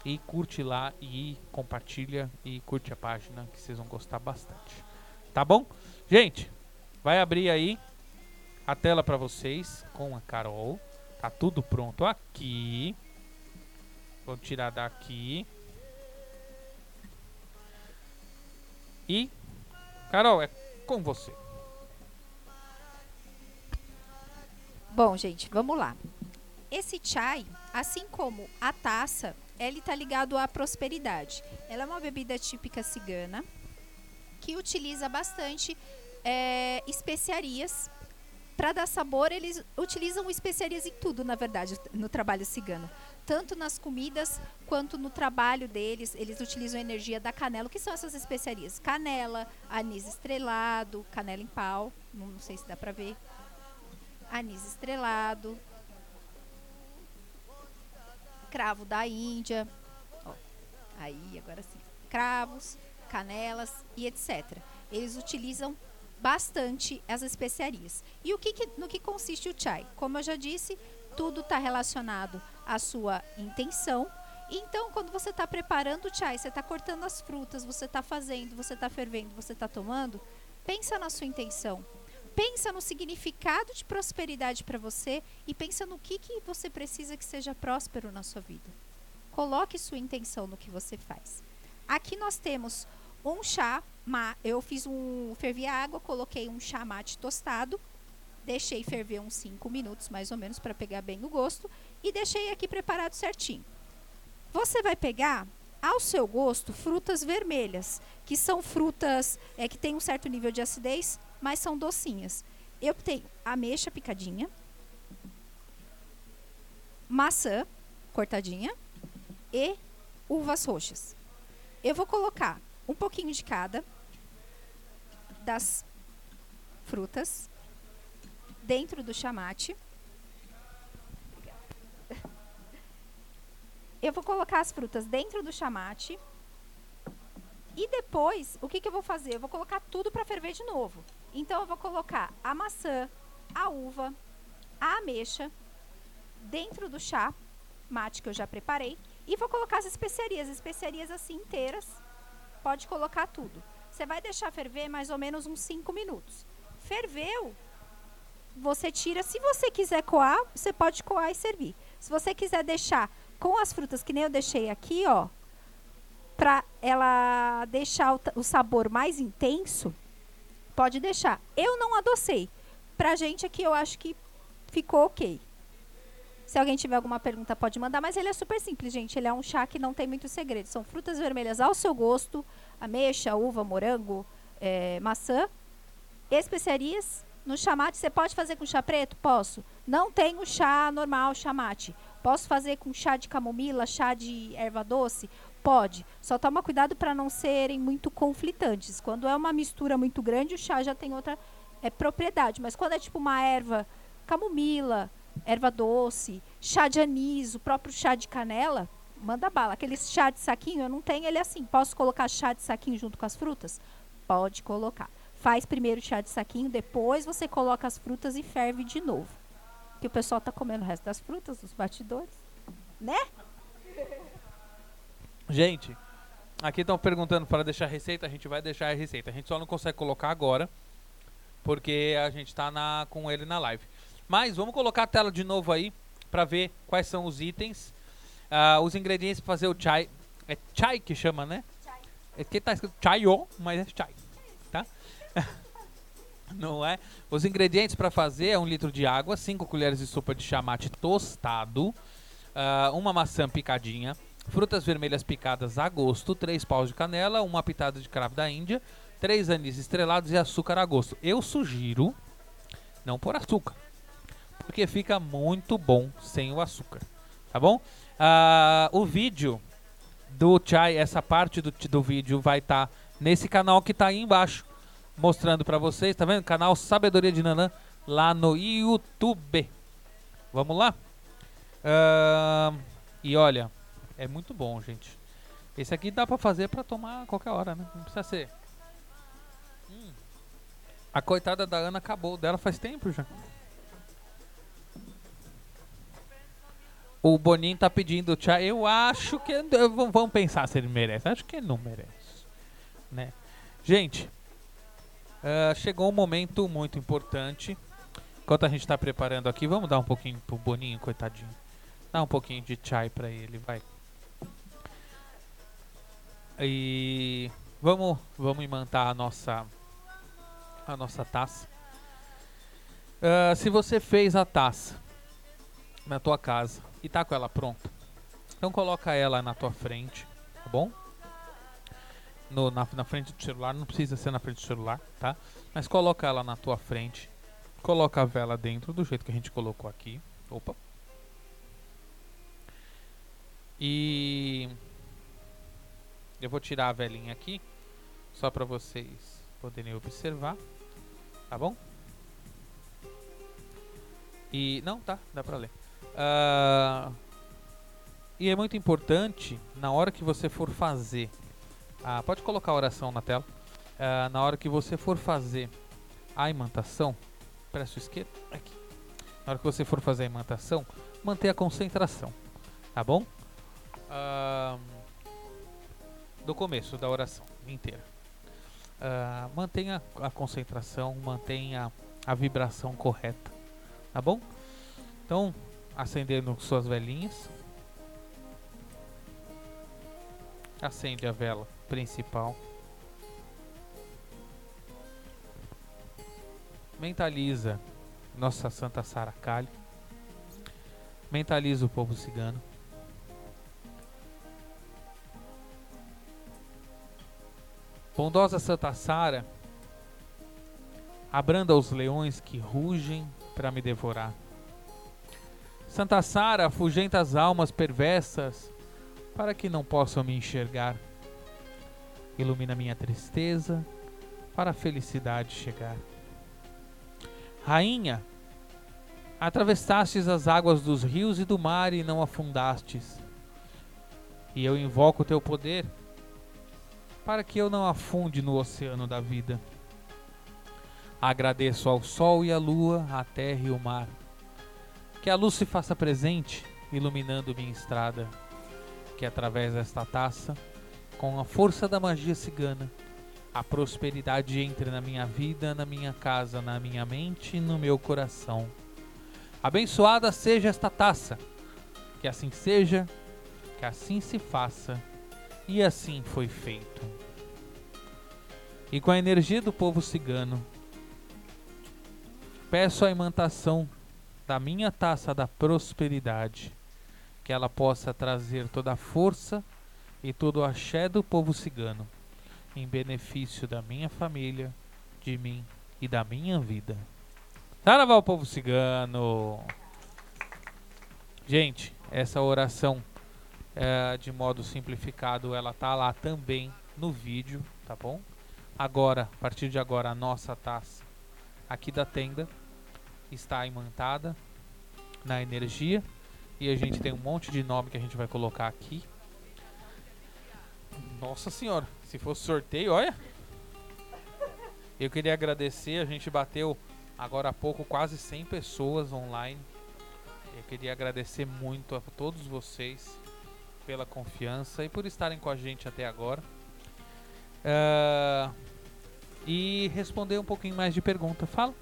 S2: e curte lá e compartilha e curte a página que vocês vão gostar bastante. Tá bom? Gente, vai abrir aí a tela para vocês com a Carol. Tá tudo pronto aqui. Vou tirar daqui. E Carol, é com você.
S3: Bom, gente, vamos lá. Esse chai, assim como a taça, ele está ligado à prosperidade. Ela é uma bebida típica cigana que utiliza bastante é, especiarias. Para dar sabor, eles utilizam especiarias em tudo, na verdade, no trabalho cigano. Tanto nas comidas quanto no trabalho deles, eles utilizam a energia da canela. O que são essas especiarias? Canela, anis estrelado, canela em pau, não, sei se dá para ver. Anis estrelado, cravo da Índia, ó, aí agora sim, cravos, canelas e etc. Eles utilizam bastante as especiarias. E o que, que- no que consiste o chai? Como eu já disse, tudo está relacionado à sua intenção. Então, quando você está preparando o chai, você está cortando as frutas, você está fazendo, você está fervendo, você está tomando, pensa na sua intenção. Pensa no significado de prosperidade para você e pensa no que, que você precisa que seja próspero na sua vida. Coloque sua intenção no que você faz. Aqui nós temos um chá, eu fiz um, fervi a água, coloquei um chá mate tostado, deixei ferver uns 5 minutos mais ou menos para pegar bem o gosto e deixei aqui preparado certinho. Você vai pegar ao seu gosto frutas vermelhas, que são frutas é, que têm um certo nível de acidez, mas são docinhas. Eu tenho ameixa picadinha, maçã cortadinha e uvas roxas. Eu vou colocar um pouquinho de cada das frutas dentro do chamate. Eu vou colocar as frutas dentro do chamate E depois, o que, que eu vou fazer? Eu vou colocar tudo para ferver de novo. Então eu vou colocar a maçã, a uva, a ameixa dentro do chá mate que eu já preparei e vou colocar as especiarias, especiarias assim inteiras. Pode colocar tudo. Você vai deixar ferver mais ou menos uns 5 minutos. Ferveu, você tira. Se você quiser coar, você pode coar e servir. Se você quiser deixar com as frutas que nem eu deixei aqui, ó, para ela deixar o, o, sabor mais intenso, pode deixar. Eu não adocei. Pra gente aqui eu acho que ficou ok. Se alguém tiver alguma pergunta, pode mandar, mas ele é super simples, gente. Ele é um chá que não tem muito segredo. São frutas vermelhas ao seu gosto, ameixa, uva, morango, é, maçã, especiarias. No chamate, você pode fazer com chá preto? Posso. Não tenho chá normal, chamate. Posso fazer com chá de camomila, chá de erva doce? Pode. Só toma cuidado para não serem muito conflitantes. Quando é uma mistura muito grande, o chá já tem outra é, propriedade. Mas quando é tipo uma erva camomila, erva doce, chá de anis, o próprio chá de canela, manda bala. Aquele chá de saquinho, eu não tenho ele assim. Posso colocar chá de saquinho junto com as frutas? Pode colocar. Faz primeiro o chá de saquinho, depois você coloca as frutas e ferve de novo. Que o pessoal tá comendo o resto das frutas, dos batidores, né?
S2: Gente, aqui estão perguntando para deixar a receita, a gente vai deixar a receita. A gente só não consegue colocar agora, porque a gente está na, com ele na live. Mas vamos colocar a tela de novo aí para ver quais são os itens, uh, os ingredientes para fazer o chai. É chai que chama, né? Chai. É que tá escrito chayo, mas é chai, tá? Não é? Os ingredientes para fazer é um litro de água, 5 colheres de sopa de chamate tostado, uh, uma maçã picadinha, frutas vermelhas picadas a gosto, 3 paus de canela, uma pitada de cravo da Índia, 3 anis estrelados e açúcar a gosto. Eu sugiro não pôr açúcar porque fica muito bom sem o açúcar, tá bom? Uh, o vídeo do chai, essa parte do, do vídeo vai estar tá nesse canal que está aí embaixo, mostrando para vocês, tá vendo? Canal Sabedoria de Nanã lá no YouTube. Vamos lá? Uh, e olha, é muito bom, gente. Esse aqui dá para fazer para tomar a qualquer hora, né? Não precisa ser. Hum. A coitada da Ana acabou dela faz tempo já. O Boninho tá pedindo tchau. Eu acho que. Vamos pensar se ele merece. Acho que ele não merece. Né? Gente, uh, chegou um momento muito importante. Enquanto a gente tá preparando aqui, vamos dar um pouquinho pro Boninho, coitadinho. Dá um pouquinho de chai pra ele, vai. E vamos, vamos imantar a nossa a nossa taça. Uh, se você fez a taça na tua casa e tá com ela pronta. Então coloca ela na tua frente, tá bom? No, na, na frente do celular, não precisa ser na frente do celular, tá? Mas coloca ela na tua frente. Coloca a vela dentro do jeito que a gente colocou aqui. Opa. E eu vou tirar a velinha aqui só para vocês poderem observar, tá bom? E não, tá, dá para ler. Uh, e é muito importante, na hora que você for fazer, uh, pode colocar a oração na tela, uh, na hora que você for fazer a imantação, presta o esquerdo, aqui. Na hora que você for fazer a imantação, mantenha a concentração, tá bom? do começo da oração inteira. mantenha a concentração, mantenha a vibração correta, tá bom? Então, acendendo suas velinhas. Acende a vela principal. Mentaliza nossa Santa Sara Kali. Mentaliza o povo cigano. Bondosa Santa Sara, abranda os leões que rugem para me devorar. Santa Sara afugenta as almas perversas para que não possam me enxergar. Ilumina minha tristeza para a felicidade chegar. Rainha, atravessastes as águas dos rios e do mar e não afundastes. E eu invoco o teu poder para que eu não afunde no oceano da vida. Agradeço ao sol e à lua, à terra e o mar. Que a luz se faça presente, iluminando minha estrada. Que através desta taça, com a força da magia cigana, a prosperidade entre na minha vida, na minha casa, na minha mente e no meu coração. Abençoada seja esta taça. Que assim seja, que assim se faça. E assim foi feito. E com a energia do povo cigano, peço a imantação da minha taça da prosperidade, que ela possa trazer toda a força e todo o axé do povo cigano, em benefício da minha família, de mim e da minha vida. Saravá povo cigano! Gente, essa oração é, de modo simplificado, ela tá lá também no vídeo, tá bom? Agora, a partir de agora, a nossa taça aqui da tenda está imantada na energia e a gente tem um monte de nome que a gente vai colocar aqui. Nossa senhora, se fosse sorteio, olha. Eu queria agradecer, a gente bateu agora há pouco quase 100 pessoas online. Eu queria agradecer muito a todos vocês pela confiança e por estarem com a gente até agora. Uh, e responder um pouquinho mais de pergunta. Fala.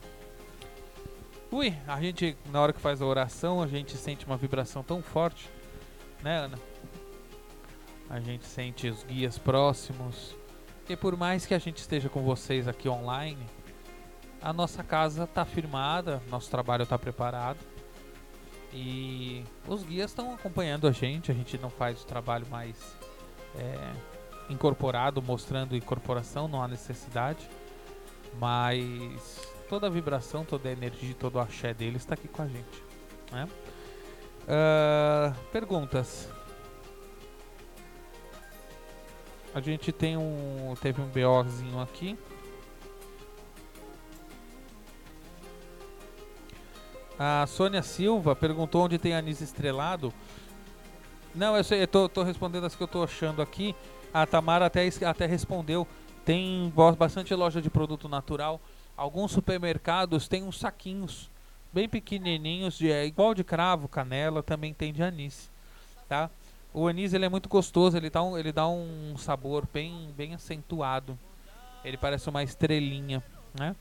S2: Ui, a gente, na hora que faz a oração, a gente sente uma vibração tão forte, né, Ana? A gente sente os guias próximos. E por mais que a gente esteja com vocês aqui online, a nossa casa está firmada, nosso trabalho está preparado. E os guias estão acompanhando a gente, a gente não faz o trabalho mais é, incorporado, mostrando incorporação, não há necessidade. Mas toda a vibração, toda a energia, todo o axé dele está aqui com a gente. Né? Uh, perguntas. A gente tem um. Teve um BOzinho aqui. A Sônia Silva perguntou onde tem anis estrelado. Não, eu sei, eu tô, tô respondendo as que eu tô achando aqui. A Tamara até, até respondeu. Tem bastante loja de produto natural. Alguns supermercados têm uns saquinhos bem pequenininhos, de, é, igual de cravo, canela, também tem de anis. Tá? O anis ele é muito gostoso, ele dá um, ele dá um sabor bem, bem acentuado. Ele parece uma estrelinha, né?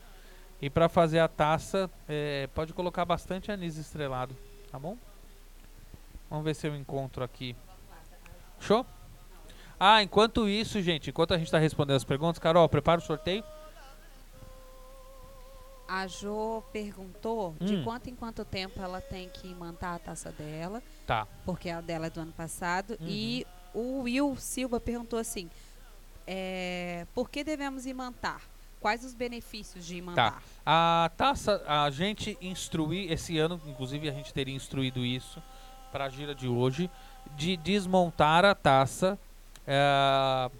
S2: E para fazer a taça, é, pode colocar bastante anis estrelado, tá bom? Vamos ver se eu encontro aqui. Show? Ah, enquanto isso, gente, enquanto a gente está respondendo as perguntas, Carol, prepara o sorteio.
S5: A Jo perguntou hum. de quanto em quanto tempo ela tem que imantar a taça dela.
S2: Tá.
S5: Porque a dela é do ano passado. Uhum. E o Will Silva perguntou assim: é, por que devemos imantar? Quais os benefícios de mandar? Tá.
S2: A taça, a gente instruir, esse ano, inclusive a gente teria instruído isso para a gira de hoje, de desmontar a taça, é,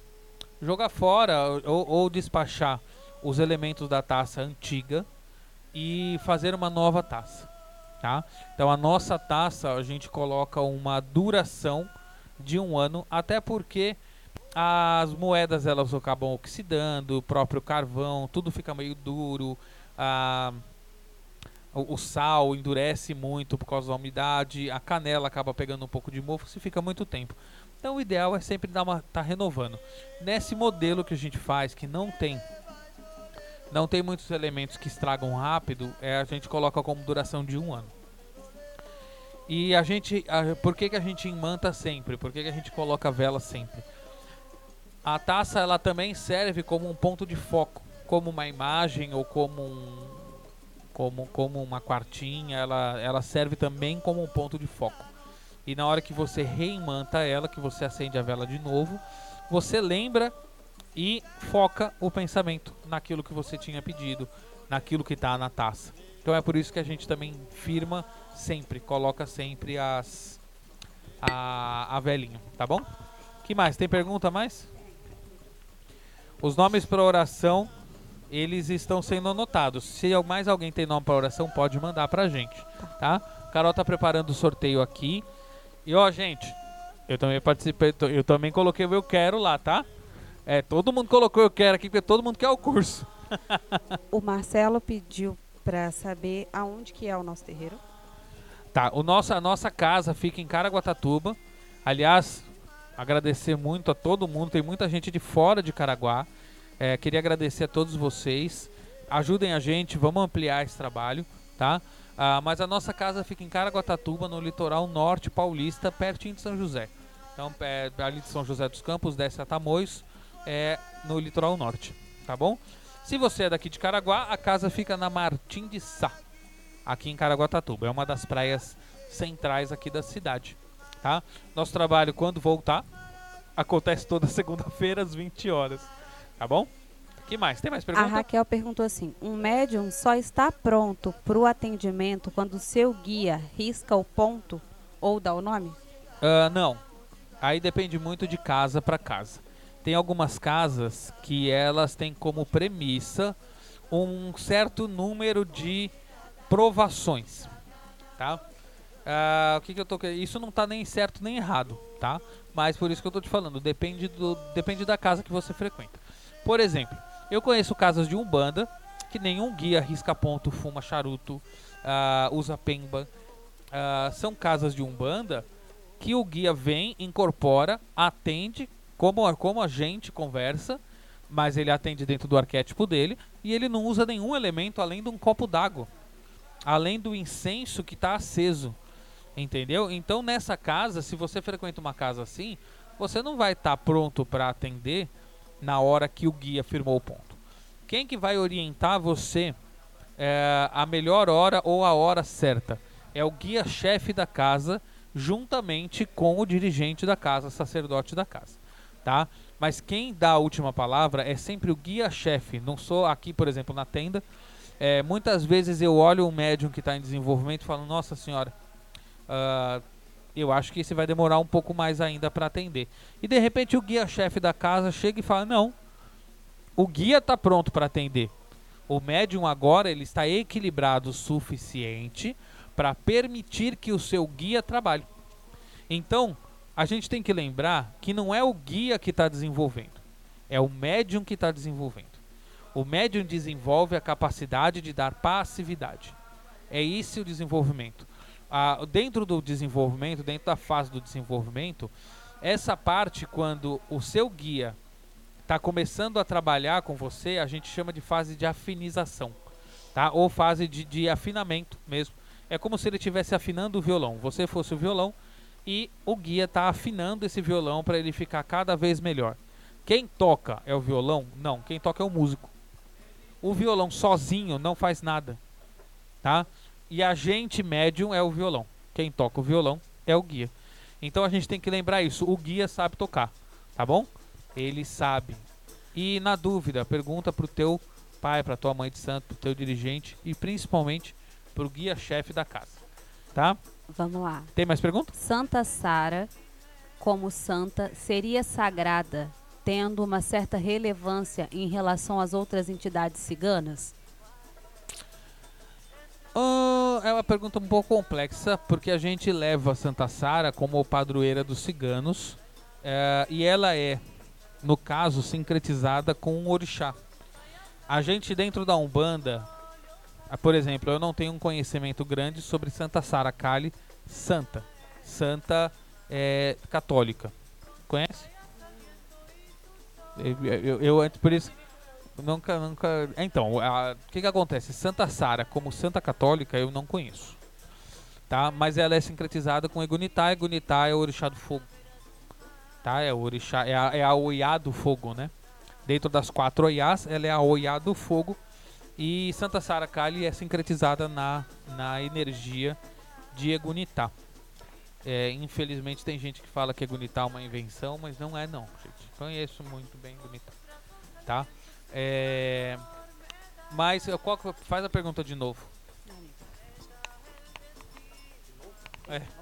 S2: jogar fora ou, ou despachar os elementos da taça antiga e fazer uma nova taça. Tá? Então a nossa taça a gente coloca uma duração de um ano, até porque as moedas elas acabam oxidando, o próprio carvão, tudo fica meio duro, a, o, o, sal endurece muito por causa da umidade, a canela acaba pegando um pouco de mofo se fica muito tempo. Então o ideal é sempre dar uma tá renovando. Nesse modelo que a gente faz que não tem não tem muitos elementos que estragam rápido, é a gente coloca como duração de um ano. E a gente, a, por que, que a gente imanta sempre? Por que, que a gente coloca vela sempre? A taça ela também serve como um ponto de foco, como uma imagem ou como um, como, como uma quartinha, ela, ela serve também como um ponto de foco. E na hora que você reimanta ela, que você acende a vela de novo, você lembra e foca o pensamento naquilo que você tinha pedido, naquilo que está na taça. Então é por isso que a gente também firma sempre, coloca sempre as a, a velhinha, tá bom? Que mais? Tem pergunta mais? Os nomes para oração, eles estão sendo anotados. Se mais alguém tem nome para oração, pode mandar para a gente, tá? Carol tá preparando o sorteio aqui. E ó, gente, eu também participei, eu também coloquei o eu quero lá, tá? É, todo mundo colocou eu quero aqui, porque todo mundo quer o curso.
S6: O Marcelo pediu para saber aonde que é o nosso terreiro.
S2: Tá, o nosso, a nossa casa fica em Caraguatatuba. Aliás, agradecer muito a todo mundo, tem muita gente de fora de Caraguá. É, queria agradecer a todos vocês. Ajudem a gente, vamos ampliar esse trabalho, tá? Ah, mas a nossa casa fica em Caraguatatuba, no litoral norte paulista, pertinho de São José. Então, é, ali de São José dos Campos, desce a Tamoios, é no litoral norte, tá bom? Se você é daqui de Caraguá, a casa fica na Martim de Sá, aqui em Caraguatatuba. É uma das praias centrais aqui da cidade, tá? Nosso trabalho, quando voltar, acontece toda segunda-feira às 20 horas, tá bom? que mais? Tem mais
S6: A
S2: perguntas?
S6: Raquel perguntou assim: um médium só está pronto para o atendimento quando o seu guia risca o ponto ou dá o nome?
S2: Ah, não. Aí depende muito de casa para casa. Tem algumas casas que elas têm como premissa um certo número de provações, tá? Ah, o que, que eu tô? Isso não tá nem certo nem errado, tá? Mas por isso que eu tô te falando, depende do depende da casa que você frequenta. Por exemplo, eu conheço casas de umbanda que nenhum guia risca ponto, fuma charuto, ah, usa pemba. Ah, são casas de umbanda que o guia vem, incorpora, atende como a, como a gente conversa, mas ele atende dentro do arquétipo dele e ele não usa nenhum elemento além de um copo d'água, além do incenso que está aceso, entendeu? Então nessa casa, se você frequenta uma casa assim, você não vai estar pronto para atender na hora que o guia firmou o ponto. Quem que vai orientar você é, a melhor hora ou a hora certa? É o guia-chefe da casa, juntamente com o dirigente da casa, sacerdote da casa, tá? Mas quem dá a última palavra é sempre o guia-chefe. Não sou aqui, por exemplo, na tenda. É, muitas vezes eu olho um médium que está em desenvolvimento e falo, nossa senhora, ah, eu acho que esse vai demorar um pouco mais ainda para atender. E de repente o guia-chefe da casa chega e fala, não, o guia está pronto para atender. O médium agora ele está equilibrado o suficiente para permitir que o seu guia trabalhe. Então, a gente tem que lembrar que não é o guia que está desenvolvendo, é o médium que está desenvolvendo. O médium desenvolve a capacidade de dar passividade. É esse o desenvolvimento. Ah, dentro do desenvolvimento, dentro da fase do desenvolvimento, essa parte, quando o seu guia está começando a trabalhar com você, a gente chama de fase de afinização, tá? Ou fase de, de afinamento mesmo. É como se ele estivesse afinando o violão. Você fosse o violão e o guia está afinando esse violão para ele ficar cada vez melhor. Quem toca é o violão? Não, quem toca é o músico. O violão sozinho não faz nada, tá? E a gente médium é o violão. Quem toca o violão é o guia. Então a gente tem que lembrar isso. O guia sabe tocar, tá bom? Ele sabe. E na dúvida, pergunta pro teu pai, pra tua mãe de santo, pro teu dirigente e principalmente pro guia-chefe da casa, tá?
S6: Vamos lá.
S2: Tem mais perguntas?
S6: Santa Sara, como santa, seria sagrada, tendo uma certa relevância em relação às outras entidades ciganas?
S2: Ah, é uma pergunta um pouco complexa, porque a gente leva Santa Sara como padroeira dos ciganos eh, e ela é, no caso, sincretizada com um orixá. A gente, dentro da Umbanda, por exemplo, eu não tenho um conhecimento grande sobre Santa Sara Kali, santa, santa eh, católica. Conhece? Eu, eu, eu por isso, Nunca, nunca. Então, o que que acontece? Santa Sara, como santa católica, eu não conheço. Tá? Mas ela é sincretizada com Egunitá. Egunitá é o orixá do fogo. Tá? É o orixá, é a, é a Oiá do fogo, né? Dentro das quatro Oiás, ela é a Oiá do fogo. E Santa Sara Kali é sincretizada na, na energia de Egunitá. É, infelizmente tem gente que fala que Egunitá é uma invenção, mas não é não, gente. Conheço muito bem Egunitá. Tá? É, mas qual, faz a pergunta de novo. É.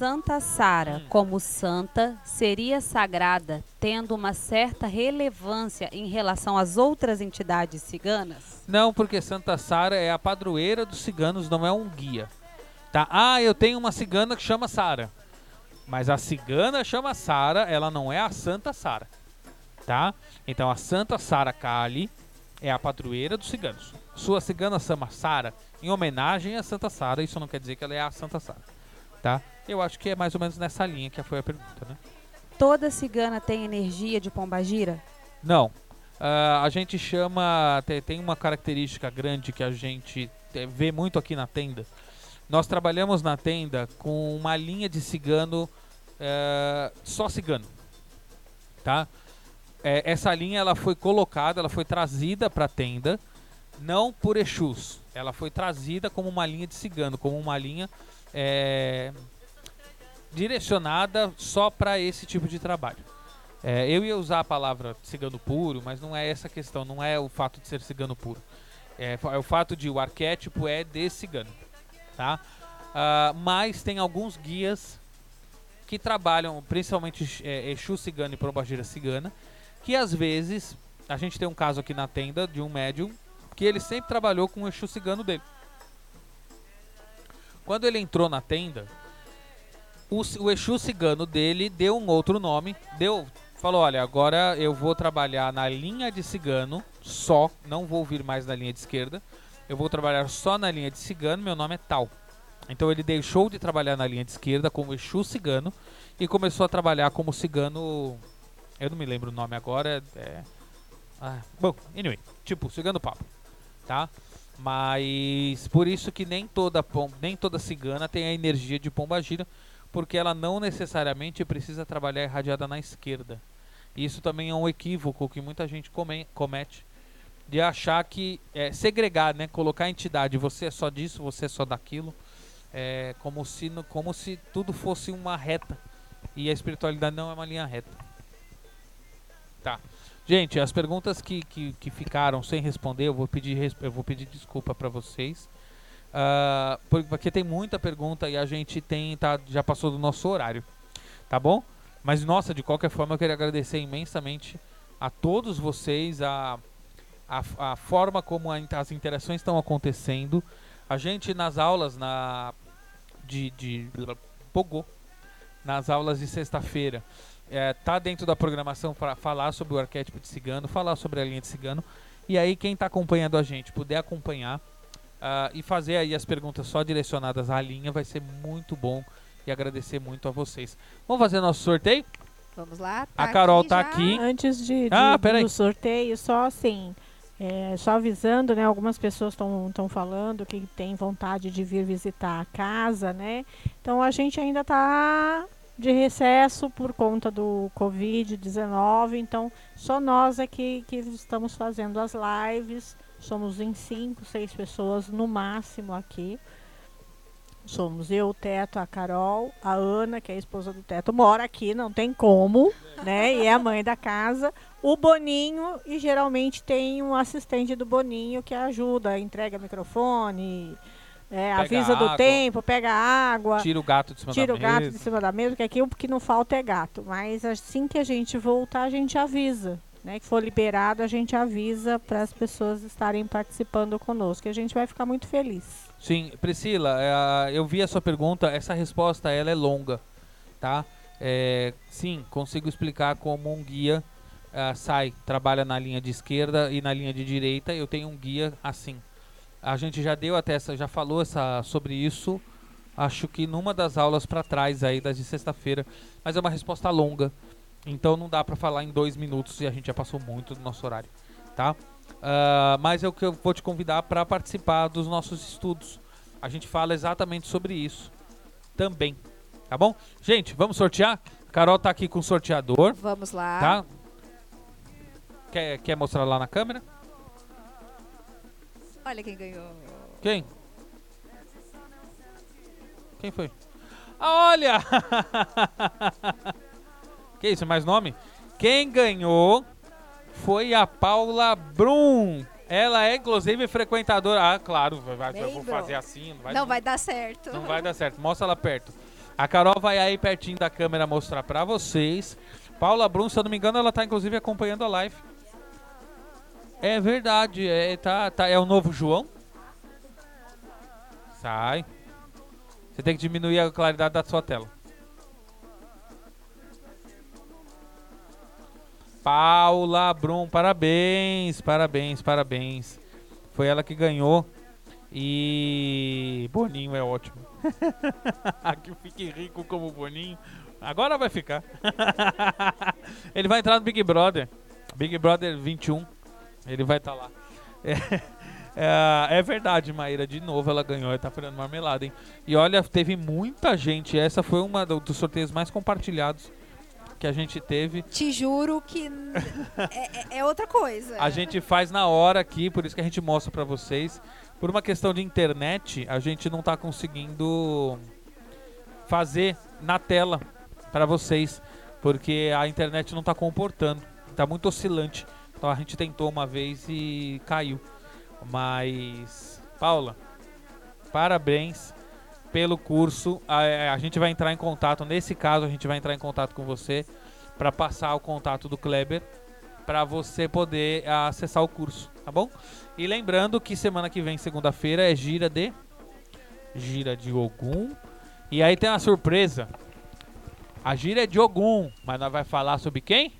S6: Santa Sara, como santa, seria sagrada, tendo uma certa relevância em relação às outras entidades ciganas?
S2: Não, porque Santa Sara é a padroeira dos ciganos, não é um guia. Tá? Ah, eu tenho uma cigana que chama Sara. Mas a cigana chama Sara, ela não é a Santa Sara, tá? Então a Santa Sara Kali é a padroeira dos ciganos. Sua cigana chama Sara em homenagem a Santa Sara, isso não quer dizer que ela é a Santa Sara, tá? Eu acho que é mais ou menos nessa linha que foi a pergunta, né?
S5: Toda cigana tem energia de pombagira?
S2: Não. Uh, a gente chama. Tem, uma característica grande que a gente vê muito aqui na tenda. Nós trabalhamos na tenda com uma linha de cigano é, só cigano, tá? É, essa linha ela foi colocada, ela foi trazida para a tenda, não por Exus, ela foi trazida como uma linha de cigano, como uma linha é, direcionada só para esse tipo de trabalho. É, eu ia usar a palavra cigano puro, mas não é essa a questão, não é o fato de ser cigano puro. É, é o fato de o arquétipo é de cigano, tá? Uh, mas tem alguns guias que trabalham principalmente é, Exu cigano e Pombagira cigana, que às vezes, a gente tem um caso aqui na tenda de um médium que ele sempre trabalhou com o Exu cigano dele. Quando ele entrou na tenda, o, o Exu cigano dele deu um outro nome, deu, falou, olha, agora eu vou trabalhar na linha de cigano só, não vou vir mais na linha de esquerda, eu vou trabalhar só na linha de cigano, meu nome é tal. Então ele deixou de trabalhar na linha de esquerda como Exu cigano e começou a trabalhar como cigano. Eu não me lembro o nome agora. É... Ah, bom, anyway, tipo, cigano papo, tá? Mas por isso que nem toda, nem toda cigana tem a energia de pomba gira, porque ela não necessariamente precisa trabalhar irradiada na esquerda. Isso também é um equívoco que muita gente come, comete de achar que é, segregar, né? Colocar a entidade, você é só disso, você é só daquilo é, como, se, como se tudo fosse uma reta. E a espiritualidade não é uma linha reta. Tá. Gente, as perguntas que, que, que ficaram sem responder, eu vou pedir, eu vou pedir desculpa para vocês. Uh, porque tem muita pergunta e a gente tem tá, já passou do nosso horário. Tá bom? Mas, nossa, de qualquer forma, eu queria agradecer imensamente a todos vocês, a, a, a forma como a, as interações estão acontecendo. A gente nas aulas na de, de Pogô, nas aulas de sexta-feira, é, tá dentro da programação para falar sobre o arquétipo de cigano, falar sobre a linha de cigano. E aí quem está acompanhando a gente puder acompanhar uh, e fazer aí as perguntas só direcionadas à linha, vai ser muito bom e agradecer muito a vocês. Vamos fazer nosso sorteio?
S3: Vamos lá.
S2: Tá a Carol está aqui.
S4: Antes de, de ah, do sorteio, só assim. É, só avisando, né? Algumas pessoas estão falando que tem vontade de vir visitar a casa, né? Então a gente ainda está de recesso por conta do Covid-19. Então só nós aqui que estamos fazendo as lives. Somos em cinco, seis pessoas no máximo aqui. Somos eu, o Teto, a Carol, a Ana, que é a esposa do Teto, mora aqui, não tem como, né? E é a mãe da casa o Boninho e geralmente tem um assistente do Boninho que ajuda, entrega microfone, é, avisa do tempo, pega água,
S2: tira o gato de cima
S4: tira
S2: da
S4: o gato mesa. de cima da mesa, porque aqui o que não falta é gato. Mas assim que a gente voltar, a gente avisa. Né, que for liberado, a gente avisa para as pessoas estarem participando conosco. A gente vai ficar muito feliz.
S2: Sim, Priscila, é, eu vi a sua pergunta. Essa resposta ela é longa, tá? É, sim, consigo explicar como um guia uh, sai, trabalha na linha de esquerda e na linha de direita, eu tenho um guia assim. A gente já deu até essa, já falou essa, sobre isso, acho que numa das aulas para trás aí, das de sexta-feira, mas é uma resposta longa, então não dá para falar em dois minutos e a gente já passou muito do nosso horário, tá? Uh, mas é o que eu vou te convidar para participar dos nossos estudos. A gente fala exatamente sobre isso também, tá bom? Gente, vamos sortear? Carol tá aqui com o sorteador.
S3: Vamos lá.
S2: Tá? Quer, quer mostrar lá na câmera?
S3: Olha quem ganhou.
S2: Quem? Quem foi? Ah, olha! que isso, mais nome? Quem ganhou foi a Paula Brum. Ela é, inclusive, frequentadora. Ah, claro, vai, eu vou fazer assim.
S3: Não vai, não vai dar certo.
S2: Não vai dar certo. Mostra ela perto. A Carol vai aí pertinho da câmera mostrar pra vocês. Paula Brum, se eu não me engano, ela tá inclusive acompanhando a live. É verdade, é, tá, tá, é o novo João? Sai. Você tem que diminuir a claridade da sua tela. Paula Brum, parabéns, parabéns, parabéns. Foi ela que ganhou. E Boninho é ótimo. que fique rico como Boninho. Agora vai ficar. Ele vai entrar no Big Brother. Big Brother 21. Ele vai estar tá lá. É, é, é, verdade, Maíra. De novo ela ganhou e tá virando marmelada, hein? E olha, teve muita gente. Essa foi uma dos sorteios mais compartilhados que a gente teve.
S3: Te juro que é, é, é, outra coisa.
S2: A gente faz na hora aqui, por isso que a gente mostra para vocês. Por uma questão de internet, a gente não tá conseguindo fazer na tela para vocês, porque a internet não tá comportando, tá muito oscilante. Então a gente tentou uma vez e caiu. Mas Paula, parabéns pelo curso. A, a, gente vai entrar em contato, nesse caso, a gente vai entrar em contato com você para passar o contato do Kleber para você poder acessar o curso, tá bom? E lembrando que semana que vem, segunda-feira, é gira de gira de Ogum. E aí tem uma surpresa. A gira é de Ogum, mas nós vai falar sobre quem?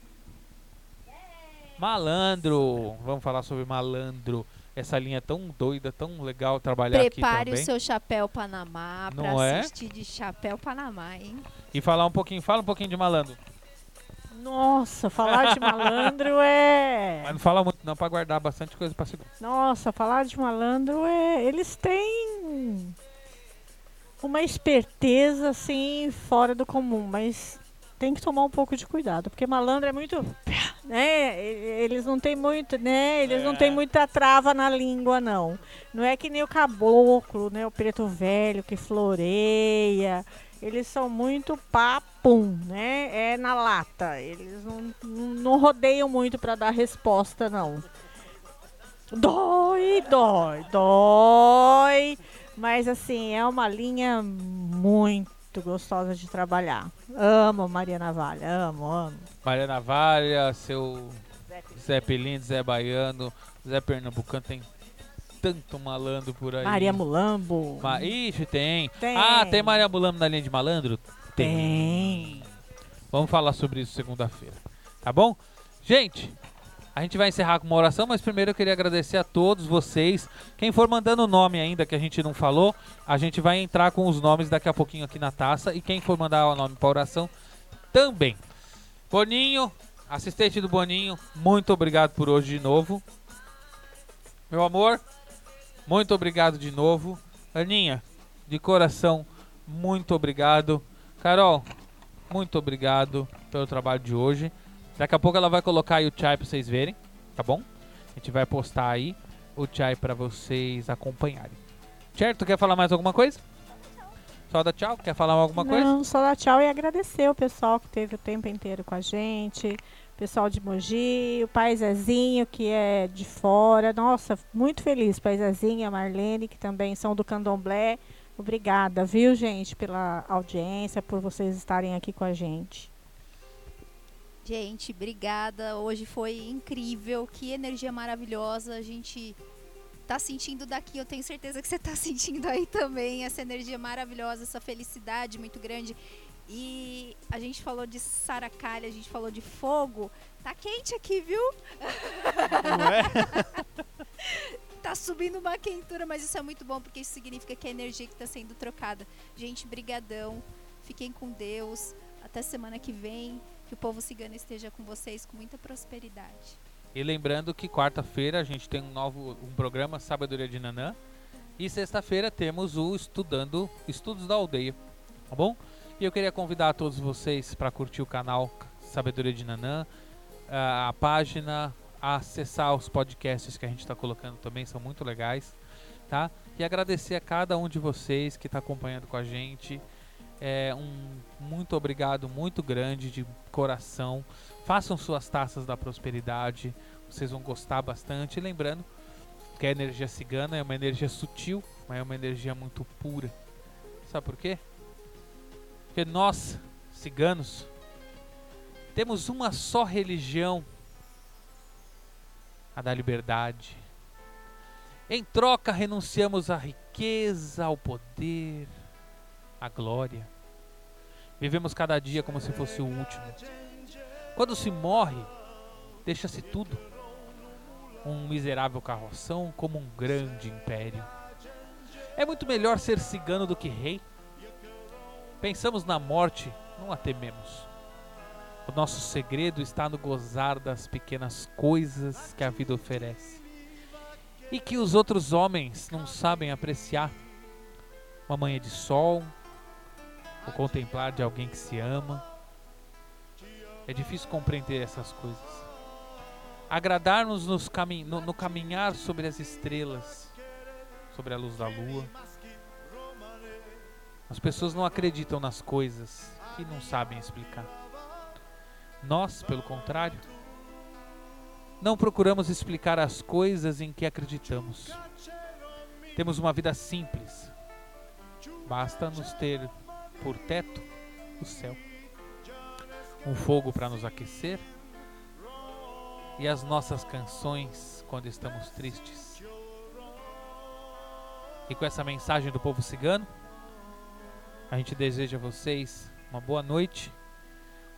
S2: Malandro. Vamos falar sobre malandro essa linha tão doida, tão legal trabalhar
S3: Prepare
S2: aqui também.
S3: Prepare o seu chapéu Panamá
S2: não pra
S3: é? assistir de chapéu Panamá, hein?
S2: E falar um pouquinho, fala um pouquinho de malandro.
S4: Nossa, falar de malandro é.
S2: Mas não fala muito, não, pra guardar bastante coisa pra segurar.
S4: Nossa, falar de malandro é. Eles têm uma esperteza assim fora do comum, mas tem que tomar um pouco de cuidado, porque malandro é muito, né? Eles não têm muito, né? Eles é. não têm muita trava na língua, não. Não é que nem o caboclo, né? O preto velho que floreia. Eles são muito papum, né? É na lata. Eles não, não rodeiam muito para dar resposta, não. Dói, dói, dói. Mas assim, é uma linha muito muito gostosa de trabalhar. Amo Maria Navalha, amo, amo.
S2: Maria Navalha, seu Zé Pelindo, Zé Baiano, Zé Pernambucano, tem tanto malandro por aí.
S4: Maria Mulambo.
S2: Ma Ixi, tem.
S4: tem.
S2: Ah, tem Maria Mulambo na linha de malandro?
S4: Tem. tem.
S2: Vamos falar sobre isso segunda-feira. Tá bom? Gente, a gente vai encerrar com uma oração, mas primeiro eu queria agradecer a todos vocês. Quem for mandando o nome ainda que a gente não falou, a gente vai entrar com os nomes daqui a pouquinho aqui na taça. E quem for mandar o nome para oração, também. Boninho, assistente do Boninho, muito obrigado por hoje de novo. Meu amor, muito obrigado de novo. Aninha, de coração, muito obrigado. Carol, muito obrigado pelo trabalho de hoje. Daqui a pouco ela vai colocar aí o chai pra vocês verem, tá bom? A gente vai postar aí o chai pra vocês acompanharem. Certo? Quer falar mais alguma coisa? Só dá tchau? Quer falar alguma
S4: Não,
S2: coisa?
S4: Não, só dá tchau e agradecer o pessoal que teve o tempo inteiro com a gente. Pessoal de Mogi, o pai Zezinho, que é de fora. Nossa, muito feliz. Pai Zezinho, a Marlene, que também são do Candomblé. Obrigada, viu, gente, pela audiência, por vocês estarem aqui com a gente.
S3: Gente, obrigada. Hoje foi incrível. Que energia maravilhosa. A gente tá sentindo daqui. Eu tenho certeza que você tá sentindo aí também. Essa energia maravilhosa, essa felicidade muito grande. E a gente falou de saracalha, a gente falou de fogo. Tá quente aqui, viu?
S2: Não é?
S3: tá subindo uma quentura, mas isso é muito bom porque isso significa que a energia que está sendo trocada. Gente, brigadão. Fiquem com Deus. Até semana que vem. Que o povo cigano esteja com vocês com muita prosperidade.
S2: E lembrando que quarta-feira a gente tem um novo um programa Sabedoria de Nanã. E sexta-feira temos o Estudando Estudos da Aldeia. Tá bom? E eu queria convidar todos vocês para curtir o canal Sabedoria de Nanã, a página, a acessar os podcasts que a gente está colocando também, são muito legais. Tá? E agradecer a cada um de vocês que está acompanhando com a gente. É um muito obrigado muito grande de coração. Façam suas taças da prosperidade, vocês vão gostar bastante. E lembrando que a energia cigana é uma energia sutil, mas é uma energia muito pura. Sabe por quê? Porque nós, ciganos, temos uma só religião, a da liberdade. Em troca, renunciamos à riqueza, ao poder, a glória. Vivemos cada dia como se fosse o último. Quando se morre, deixa-se tudo. Um miserável carroção como um grande império. É muito melhor ser cigano do que rei. Pensamos na morte, não a tememos. O nosso segredo está no gozar das pequenas coisas que a vida oferece e que os outros homens não sabem apreciar. Uma manhã de sol, o contemplar de alguém que se ama. É difícil compreender essas coisas. Agradar-nos no, no caminhar sobre as estrelas, sobre a luz da lua. As pessoas não acreditam nas coisas que não sabem explicar. Nós, pelo contrário, não procuramos explicar as coisas em que acreditamos. Temos uma vida simples. Basta nos ter por teto o céu, um fogo para nos aquecer e as nossas canções quando estamos tristes. E com essa mensagem do povo cigano, a gente deseja a vocês uma boa noite,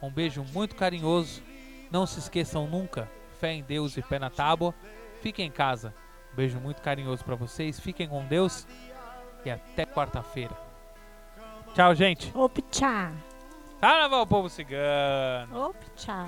S2: um beijo muito carinhoso. Não se esqueçam nunca, fé em Deus e pé na tábua. Fiquem em casa. Um beijo muito carinhoso para vocês. Fiquem com Deus e até quarta-feira. Tchau, gente.
S4: Opa, tchau.
S2: Carnaval, povo cigano.
S4: Opa, tchau.